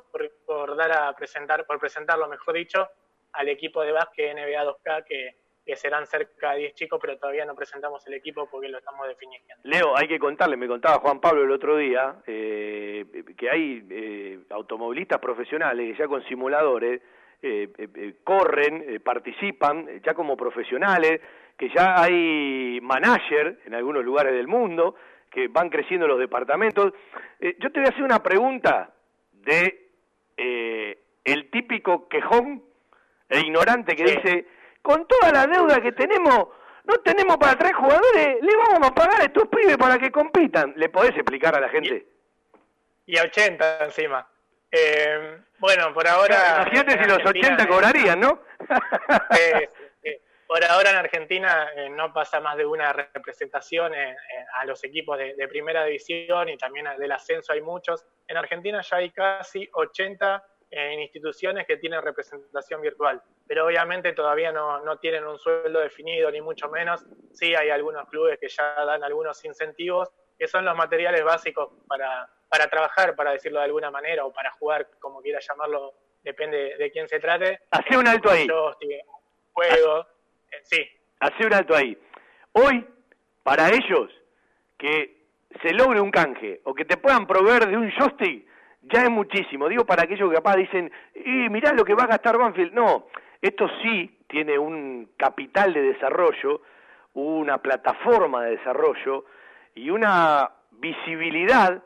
por, dar a presentar, por presentarlo mejor dicho, al equipo de básquet NBA 2K que, serán cerca de 10 chicos, pero todavía no presentamos el equipo porque lo estamos definiendo. Leo, hay que contarle, me contaba Juan Pablo el otro día, eh, que hay eh, automovilistas profesionales que ya con simuladores eh, corren, participan, ya como profesionales, que ya hay manager en algunos lugares del mundo, que van creciendo los departamentos. Eh, yo te voy a hacer una pregunta de eh, el típico quejón e ignorante que dice, con toda la deuda que tenemos, no tenemos para tres jugadores, le vamos a pagar a estos pibes para que compitan. ¿Le podés explicar a la gente? Y, a 80 encima. Eh, bueno, por ahora... Imagínate si los 80 cobrarían, ¿no? Por ahora en Argentina eh, no pasa más de una representación a los equipos de, primera división y también del ascenso hay muchos. En Argentina ya hay casi 80 en instituciones que tienen representación virtual, pero obviamente todavía no, no, tienen un sueldo definido, ni mucho menos. Sí hay algunos clubes que ya dan algunos incentivos, que son los materiales básicos para, para trabajar, para decirlo de alguna manera, o para jugar, como quiera llamarlo, depende de quién se trate. Hace un alto ahí. Juego, eh, sí. Hace un alto ahí. Hoy, para ellos, que se logre un canje o que te puedan proveer de un joystick, ya es muchísimo. Digo para aquellos que capaz dicen, y mirá lo que va a gastar Banfield. No, esto sí tiene un capital de desarrollo, una plataforma de desarrollo y una visibilidad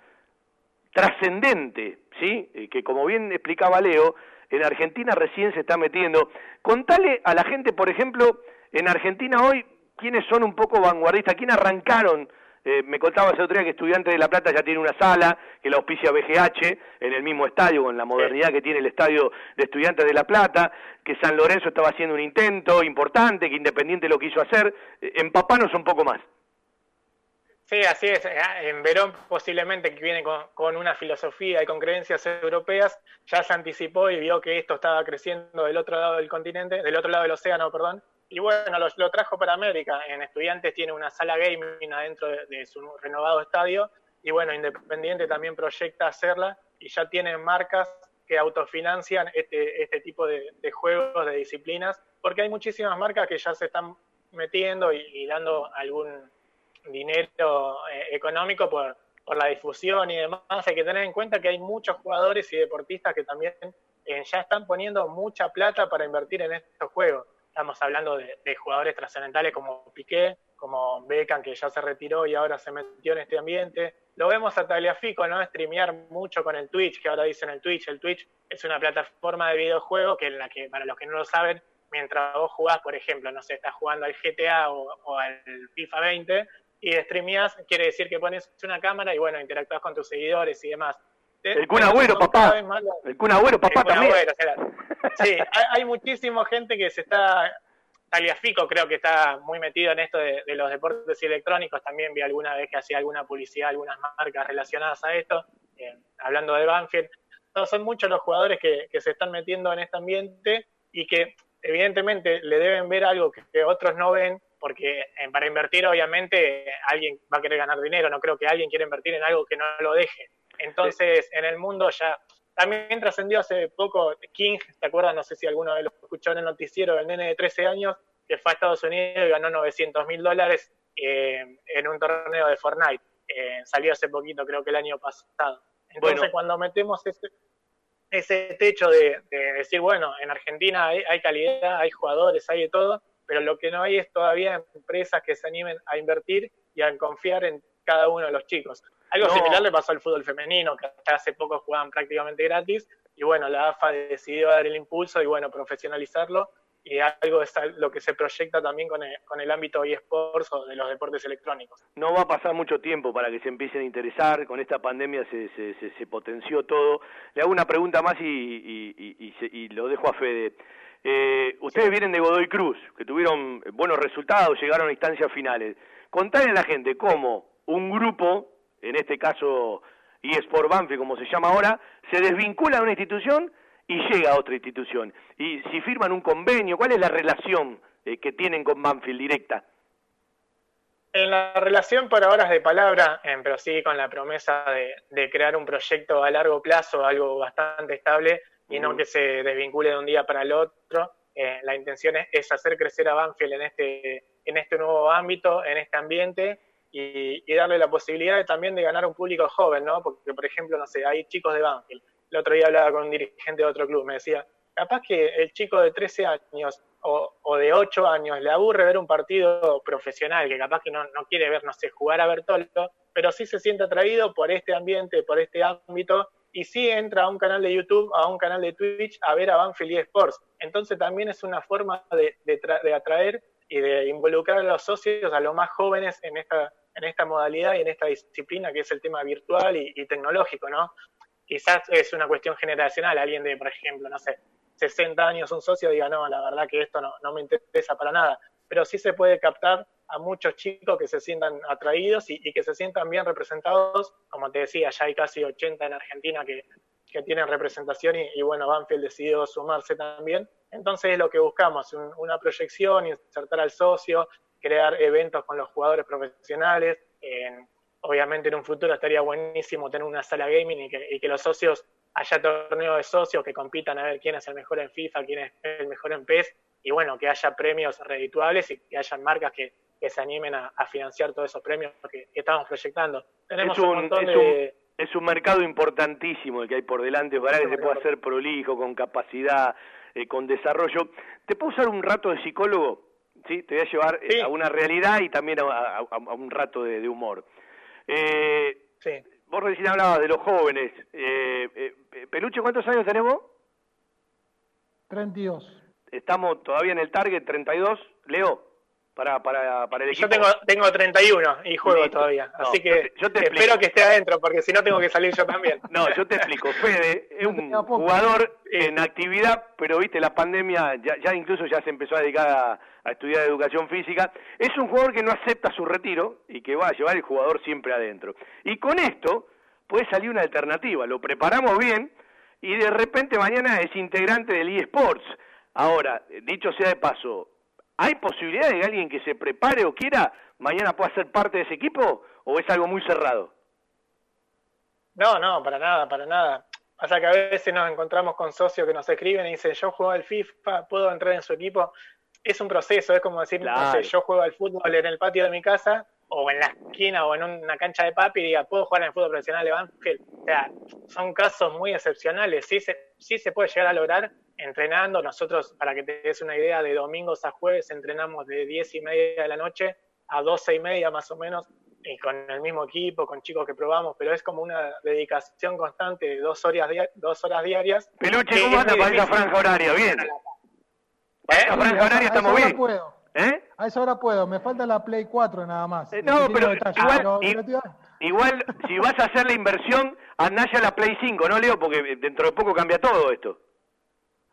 trascendente, ¿sí? Eh, que como bien explicaba Leo, en Argentina recién se está metiendo. Contale a la gente, por ejemplo, en Argentina hoy, quiénes son un poco vanguardistas, quién arrancaron eh, me contaba ese otro día que Estudiantes de La Plata ya tiene una sala que la auspicia BGH en el mismo estadio, con la modernidad que tiene el estadio de Estudiantes de La Plata, que San Lorenzo estaba haciendo un intento importante, que Independiente lo quiso hacer. Eh, Empapanos un poco más. Sí, así es. Eh, en Verón posiblemente que viene con, una filosofía y con creencias europeas, ya se anticipó y vio que esto estaba creciendo del otro lado del continente, del otro lado del océano, perdón, y bueno, lo, trajo para América. En Estudiantes tiene una sala gaming adentro de, su renovado estadio. Y bueno, Independiente también proyecta hacerla y ya tienen marcas que autofinancian este, este tipo de, juegos, de disciplinas, porque hay muchísimas marcas que ya se están metiendo y, dando algún dinero eh, económico por, por la difusión y demás. Hay que tener en cuenta que hay muchos jugadores y deportistas que también eh, ya están poniendo mucha plata para invertir en estos juegos. Estamos hablando de, jugadores trascendentales como Piqué, como Beckham, que ya se retiró y ahora se metió en este ambiente. Lo vemos a Tagliafico, ¿no? Streamear mucho con el Twitch, que ahora dicen el Twitch. El Twitch es una plataforma de videojuego que en la que, para los que no lo saben, mientras vos jugás, por ejemplo, no sé, estás jugando al GTA o, al FIFA 20 y streameas, quiere decir que pones una cámara y bueno, interactúas con tus seguidores y demás. El Kun Agüero, papá. El Kun Agüero, papá, también. sí, hay, muchísima gente que se está... Taliafico creo que está muy metido en esto de, los deportes electrónicos. También vi alguna vez que hacía alguna publicidad, algunas marcas relacionadas a esto, eh, hablando de Banfield. son muchos los jugadores que, se están metiendo en este ambiente y que evidentemente le deben ver algo que, otros no ven, porque eh, para invertir obviamente alguien va a querer ganar dinero, no creo que alguien quiera invertir en algo que no lo deje. Entonces, en el mundo ya también trascendió hace poco King, ¿te acuerdas? No sé si alguno de los escuchó en el noticiero, el nene de 13 años que fue a Estados Unidos y ganó 900 mil dólares eh, en un torneo de Fortnite. Eh, salió hace poquito, creo que el año pasado. Entonces, cuando metemos ese, ese techo de, decir, bueno, en Argentina hay, hay, calidad, hay jugadores, hay de todo, pero lo que no hay es todavía empresas que se animen a invertir y a confiar en cada uno de los chicos. Algo similar le pasó al fútbol femenino, que hasta hace poco jugaban prácticamente gratis, y bueno, la AFA decidió dar el impulso y bueno, profesionalizarlo, y algo es lo que se proyecta también con el, con el ámbito eSports o de los deportes electrónicos. No va a pasar mucho tiempo para que se empiecen a interesar, con esta pandemia se, se, se, potenció todo. Le hago una pregunta más y, y, y, lo dejo a Fede. Eh, ustedes vienen de Godoy Cruz, que tuvieron buenos resultados, llegaron a instancias finales. Contale a la gente cómo un grupo en este caso eSport Banfield, como se llama ahora, se desvincula de una institución y llega a otra institución. Y si firman un convenio, ¿cuál es la relación eh, que tienen con Banfield directa? En la relación por ahora es de palabra, eh, pero sí con la promesa de, crear un proyecto a largo plazo, algo bastante estable, y no que se desvincule de un día para el otro. Eh, la intención es, hacer crecer a Banfield en este, en este nuevo ámbito, en este ambiente, y, darle la posibilidad también de ganar un público joven, ¿no? Porque, por ejemplo, no sé, hay chicos de Banfield. El otro día hablaba con un dirigente de otro club, me decía, capaz que el chico de 13 años o, de 8 años le aburre ver un partido profesional, que capaz que no, no quiere ver, no sé, jugar a Bertoldo, pero sí se siente atraído por este ambiente, por este ámbito, y sí entra a un canal de YouTube, a un canal de Twitch, a ver a Banfield y Sports. Entonces también es una forma de, de atraer y de involucrar a los socios, a los más jóvenes en esta, en esta modalidad y en esta disciplina que es el tema virtual y, tecnológico, ¿no? Quizás es una cuestión generacional, alguien de, por ejemplo, no sé, 60 años un socio diga, no, la verdad que esto no, me interesa para nada. Pero sí se puede captar a muchos chicos que se sientan atraídos y, que se sientan bien representados. Como te decía, ya hay casi 80 en Argentina que, que tienen representación y, bueno, Banfield decidió sumarse también. Entonces es lo que buscamos, una proyección, insertar al socio, crear eventos con los jugadores profesionales. obviamente en un futuro estaría buenísimo tener una sala gaming y que, y que los socios haya torneos de socios que compitan a ver quién es el mejor en FIFA, quién es el mejor en PES y bueno, que haya premios redituables y que haya marcas que, que se animen a, financiar todos esos premios que, estamos proyectando. Tenemos es un, montón de... es un mercado importantísimo el que hay por delante, ojalá que se pueda hacer prolijo, con capacidad, eh, con desarrollo. ¿Te puedo usar un rato de psicólogo? ¿Sí? Te voy a llevar eh, a una realidad y también a, un rato de, humor. Eh, sí. Vos recién hablabas de los jóvenes. Eh, Peluche, ¿cuántos años tenemos? 32. Estamos todavía en el target 32. Leo para, para, para el equipo. Yo tengo, tengo 31 y juego todavía, así que yo te, espero que esté adentro, porque si no tengo que salir yo también. No, yo te explico. Fede es un jugador en actividad, pero viste, la pandemia ya, ya incluso ya se empezó a dedicar a, a, estudiar educación física. Es un jugador que no acepta su retiro y que va a llevar el jugador siempre adentro. Y con esto puede salir una alternativa. Lo preparamos bien y de repente mañana es integrante del eSports. Ahora, dicho sea de paso, ¿Hay posibilidad de que alguien que se prepare o quiera mañana pueda ser parte de ese equipo o es algo muy cerrado? No, no, para nada, para nada. Pasa que a veces nos encontramos con socios que nos escriben y dicen, yo juego al FIFA, puedo entrar en su equipo. Es un proceso, es como decir, no sé, yo juego al fútbol en el patio de mi casa o en la esquina o en una cancha de papi y diga, puedo jugar en el fútbol profesional de Banfield. O sea, son casos muy excepcionales. Sí se, sí se puede llegar a lograr, entrenando. Nosotros, para que te des una idea, de domingos a jueves entrenamos de 10 y media de la noche a 12 y media más o menos, y con el mismo equipo, con chicos que probamos, pero es como una dedicación constante de dos horas, dos horas diarias. Peluche, ¿cómo anda para esa franja horaria? ¿Bien? ¿Para esa franja horaria estamos bien? Puedo. ¿Eh? A esa hora puedo, me falta la Play 4 nada más. Eh, no, pero igual, igual, si vas a hacer la inversión, andá ya la Play 5, ¿no, Leo? Porque dentro de poco cambia todo esto.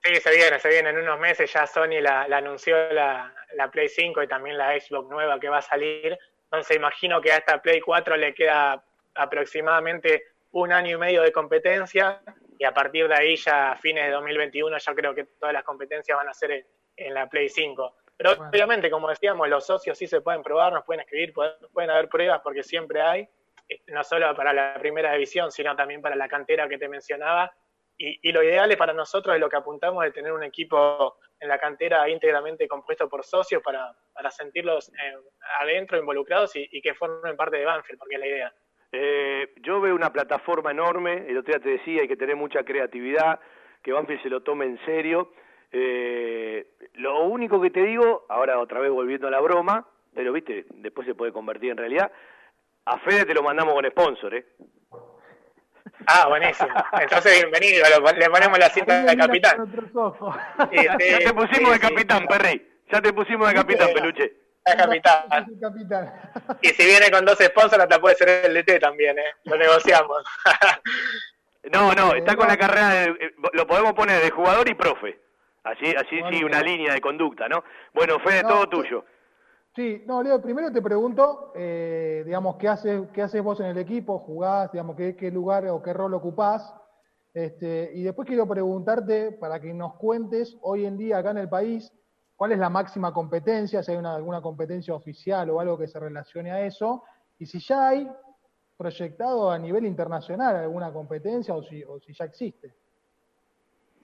Sí, se viene, se viene. En unos meses ya Sony la, anunció la, Play 5 y también la Xbox nueva que va a salir. Entonces imagino que a esta Play 4 le queda aproximadamente un año y medio de competencia y a partir de ahí ya a fines de 2021 ya creo que todas las competencias van a ser en, la Play 5. Pero obviamente, como decíamos, los socios sí se pueden probar, nos pueden escribir, pueden, pueden haber pruebas porque siempre hay, eh, no solo para la primera división, sino también para la cantera que te mencionaba, y, lo ideal es para nosotros es lo que apuntamos de tener un equipo en la cantera íntegramente compuesto por socios para, para sentirlos eh, adentro, involucrados y, que formen parte de Banfield, porque es la idea. Eh, yo veo una plataforma enorme, el otro día te decía, hay que tener mucha creatividad, que Banfield se lo tome en serio. Eh, lo único que te digo, ahora otra vez volviendo a la broma, pero viste, después se puede convertir en realidad, a Fede te lo mandamos con sponsor, ¿eh? Ah, buenísimo. Entonces, bienvenido. Le ponemos la cinta de capitán. ya te pusimos de capitán, Perry. Ya te pusimos de capitán, Peluche. De capitán. Y si viene con dos sponsors, hasta puede ser el DT también, ¿eh? Lo negociamos. No, no, está con la carrera, de, eh, lo podemos poner de jugador y profe. Así, así sí, una línea de conducta, ¿no? Bueno, Fede, todo tuyo. Sí, no, Leo, primero te pregunto, eh, digamos, ¿qué haces, ¿qué haces vos en el equipo? ¿Jugás? Digamos, ¿qué, qué lugar o qué rol ocupás? Este, y después quiero preguntarte, para que nos cuentes, hoy en día acá en el país, ¿cuál es la máxima competencia? Si hay una, alguna competencia oficial o algo que se relacione a eso. Y si ya hay proyectado a nivel internacional alguna competencia o si, o si ya existe.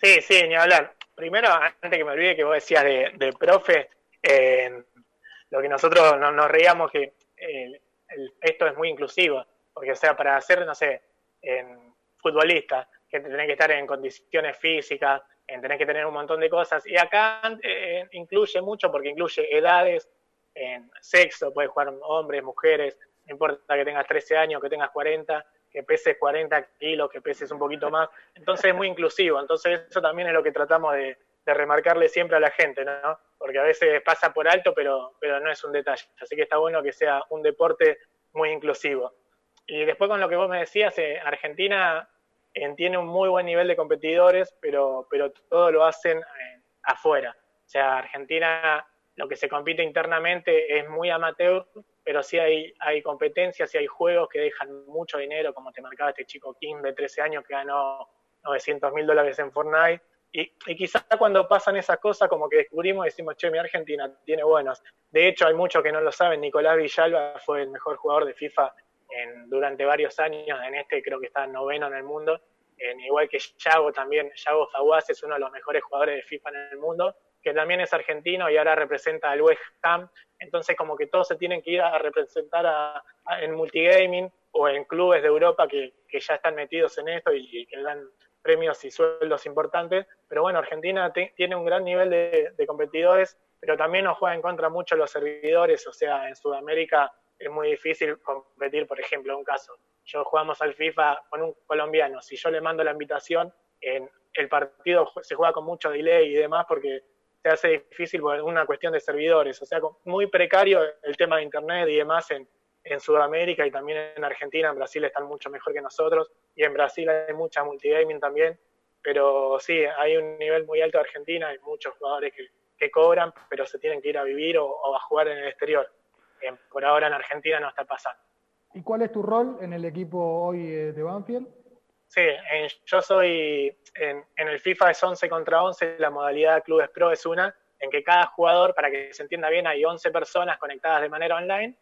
Sí, sí, ni hablar. Primero, antes que me olvide que vos decías de, de profe, eh, lo que nosotros nos, reíamos que eh, esto es muy inclusivo, porque o sea, para ser, no sé, en futbolista, que tenés que estar en condiciones físicas, en tenés que tener un montón de cosas, y acá eh, incluye mucho porque incluye edades, en sexo, puedes jugar hombres, mujeres, no importa que tengas 13 años, que tengas 40, que peses 40 kilos, que peses un poquito más, entonces es muy inclusivo, entonces eso también es lo que tratamos de, de remarcarle siempre a la gente, ¿no? Porque a veces pasa por alto, pero, pero no es un detalle. Así que está bueno que sea un deporte muy inclusivo. Y después con lo que vos me decías, eh, Argentina tiene un muy buen nivel de competidores, pero, pero todo lo hacen eh, afuera. O sea, Argentina, lo que se compite internamente es muy amateur, pero sí hay, hay competencias, sí hay juegos que dejan mucho dinero, como te marcaba este chico Kim de 13 años que ganó 900 mil dólares en Fortnite. Y, y quizás cuando pasan esas cosas, como que descubrimos y decimos, che, mi Argentina tiene buenos. De hecho, hay muchos que no lo saben. Nicolás Villalba fue el mejor jugador de FIFA en, durante varios años. En este creo que está noveno en el mundo. En, igual que Yago también. Yago Fawaz es uno de los mejores jugadores de FIFA en el mundo, que también es argentino y ahora representa al West Ham. Entonces, como que todos se tienen que ir a representar a, en multigaming o en clubes de Europa que, que ya están metidos en esto y, y que dan premios y sueldos importantes, pero bueno, Argentina tiene un gran nivel de, de, competidores, pero también nos juega en contra mucho los servidores, o sea, en Sudamérica es muy difícil competir, por ejemplo, un caso, yo jugamos al FIFA con un colombiano, si yo le mando la invitación, en el partido se juega con mucho delay y demás porque se hace difícil por una cuestión de servidores, o sea, muy precario el tema de internet y demás en, Sudamérica y también en Argentina, en Brasil están mucho mejor que nosotros y en Brasil hay mucha multigaming también, pero sí, hay un nivel muy alto de Argentina, hay muchos jugadores que, cobran, pero se tienen que ir a vivir o, o a jugar en el exterior. Eh, por ahora en Argentina no está pasando. ¿Y cuál es tu rol en el equipo hoy eh, de Banfield? Sí, en, yo soy en, en, el FIFA es 11 contra 11, la modalidad Clubes Pro es una, en que cada jugador, para que se entienda bien, hay 11 personas conectadas de manera online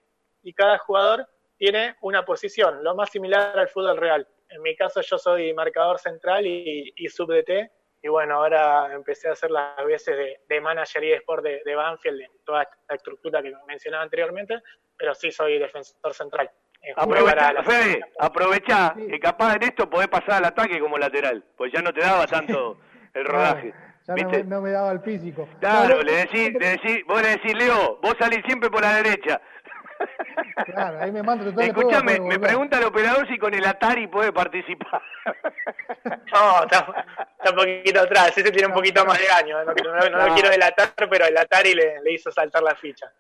y cada jugador tiene una posición, lo más similar al fútbol real. En mi caso yo soy marcador central y, y sub DT, y bueno, ahora empecé a hacer las veces de, de manager y sport de, de, Banfield, en toda esta estructura que mencionaba anteriormente, pero sí soy defensor central. Aprovecha, la... Fede, aprovecha, sí. que capaz en esto podés pasar al ataque como lateral, pues ya no te daba tanto el rodaje. Ya no me, no me, daba el físico. Claro, no, le decís, le decís, vos le decís, Leo, vos salís siempre por la derecha. Claro, ahí me mando todo Escuchame, me pregunta el operador si con el Atari puede participar. No, está, está un poquito atrás, ese tiene un poquito más de años, no, no, no, no lo quiero delatar, pero el Atari le, le hizo saltar la ficha.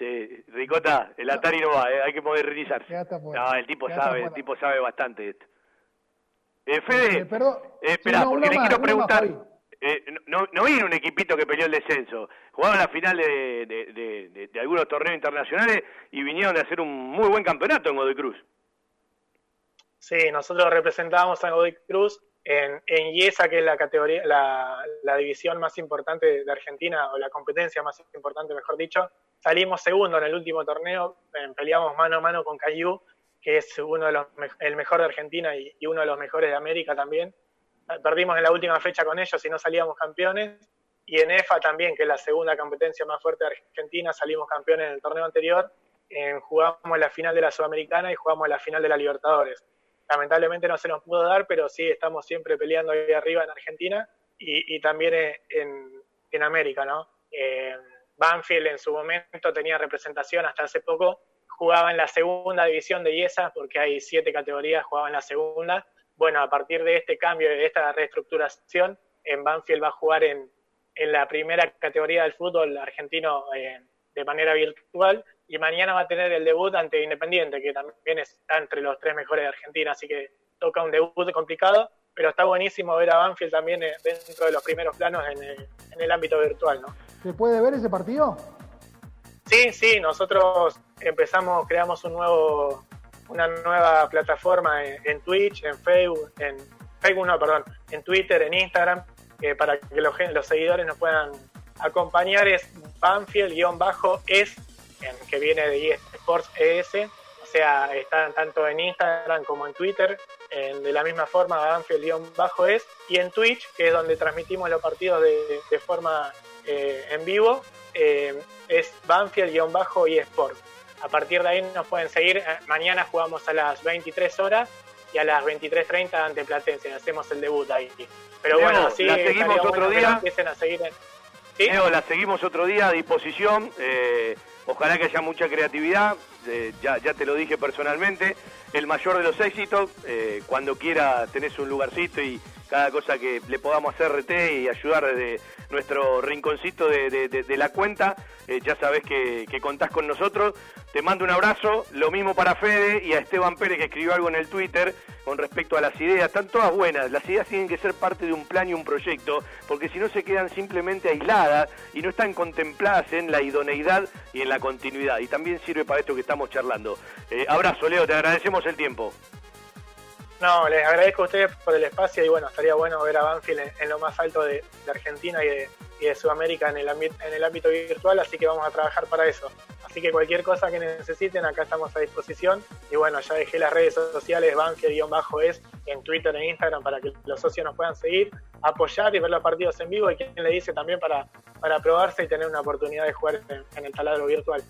Sí, Ricota, el Atari no va, eh, hay que modernizarse. No, el tipo sabe, el tipo sabe bastante esto. Eh, Fede, eh, perdón, eh, espera, sí, no, porque le más, quiero preguntar, eh, no, no vino un equipito que peleó el descenso, jugaron la final de, de, de, de, de algunos torneos internacionales y vinieron de hacer un muy buen campeonato en Godoy Cruz. Sí, nosotros representábamos a Godoy Cruz en, en IESA, que es la categoría, la, división más importante de Argentina, o la competencia más importante, mejor dicho. Salimos segundo en el último torneo, peleamos mano a mano con Cayu, que es uno de los el mejor de Argentina y, uno de los mejores de América también. Perdimos en la última fecha con ellos y no salíamos campeones. Y en EFA también, que es la segunda competencia más fuerte de Argentina, salimos campeones en el torneo anterior. Eh, jugamos la final de la Sudamericana y jugamos la final de la Libertadores lamentablemente no se nos pudo dar, pero sí estamos siempre peleando ahí arriba en Argentina y, también en, en, América, ¿no? Eh, Banfield en su momento tenía representación hasta hace poco, jugaba en la segunda división de IESA, porque hay siete categorías, jugaba en la segunda. Bueno, a partir de este cambio, de esta reestructuración, en Banfield va a jugar en, en la primera categoría del fútbol argentino eh, de manera virtual y mañana va a tener el debut ante Independiente, que también está entre los tres mejores de Argentina, así que toca un debut complicado, pero está buenísimo ver a Banfield también eh, dentro de los primeros planos en el, en el ámbito virtual, ¿no? ¿Se puede ver ese partido? Sí, sí, nosotros empezamos, creamos un nuevo, una nueva plataforma en, en Twitch, en Facebook, en Facebook no, perdón, en Twitter, en Instagram, eh, para que los, los seguidores nos puedan acompañar, es Banfield-es que viene de eSports ES, o sea, están tanto en Instagram como en Twitter, en, de la misma forma Banfield-es, y en Twitch, que es donde transmitimos los partidos de, de forma eh, en vivo, eh, es Banfield-eSports. A partir de ahí nos pueden seguir. Mañana jugamos a las 23 horas y a las 23.30 ante Platense. Hacemos el debut ahí. Pero Leo, bueno, sí, la seguimos otro bueno día. Empiecen a seguir en... ¿Sí? Leo, la seguimos otro día a disposición. Eh, ojalá que haya mucha creatividad. eh, ya, ya te lo dije personalmente, el mayor de los éxitos, eh, cuando quiera tenés un lugarcito y cada cosa que le podamos hacer RT y ayudar desde nuestro rinconcito de, la cuenta, eh, ya sabes que, que, contás con nosotros. Te mando un abrazo, lo mismo para Fede y a Esteban Pérez que escribió algo en el Twitter con respecto a las ideas. Están todas buenas, las ideas tienen que ser parte de un plan y un proyecto, porque si no se quedan simplemente aisladas y no están contempladas en la idoneidad y en la continuidad. Y también sirve para esto que estamos charlando. Eh, abrazo, Leo, te agradecemos el tiempo. No, les agradezco a ustedes por el espacio y bueno, estaría bueno ver a Banfield en, lo más alto de, Argentina y de, Sudamérica en el, en ámbito virtual, así que vamos a trabajar para eso. Así que cualquier cosa que necesiten, acá estamos a disposición. Y bueno, ya dejé las redes sociales Banfield-es en Twitter e Instagram para que los socios nos puedan seguir, apoyar y ver los partidos en vivo y quien le dice también para, para probarse y tener una oportunidad de jugar en el taladro virtual.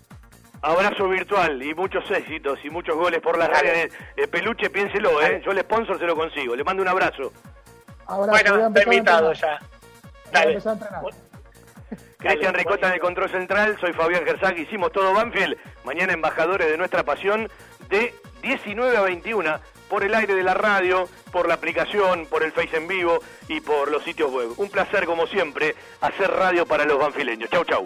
Abrazo virtual y muchos éxitos y muchos goles por las redes. Eh, peluche, piénselo, ¿eh? Yo el sponsor se lo consigo. Le mando un abrazo. bueno, está invitado ya. Dale. Cristian Ricota de Control Central, soy Fabián Gersag, hicimos todo Banfield. Mañana embajadores de nuestra pasión de 19 a 21 por el aire de la radio, por la aplicación, por el Face en vivo y por los sitios web. Un placer como siempre hacer radio para los banfileños. Chau, chau.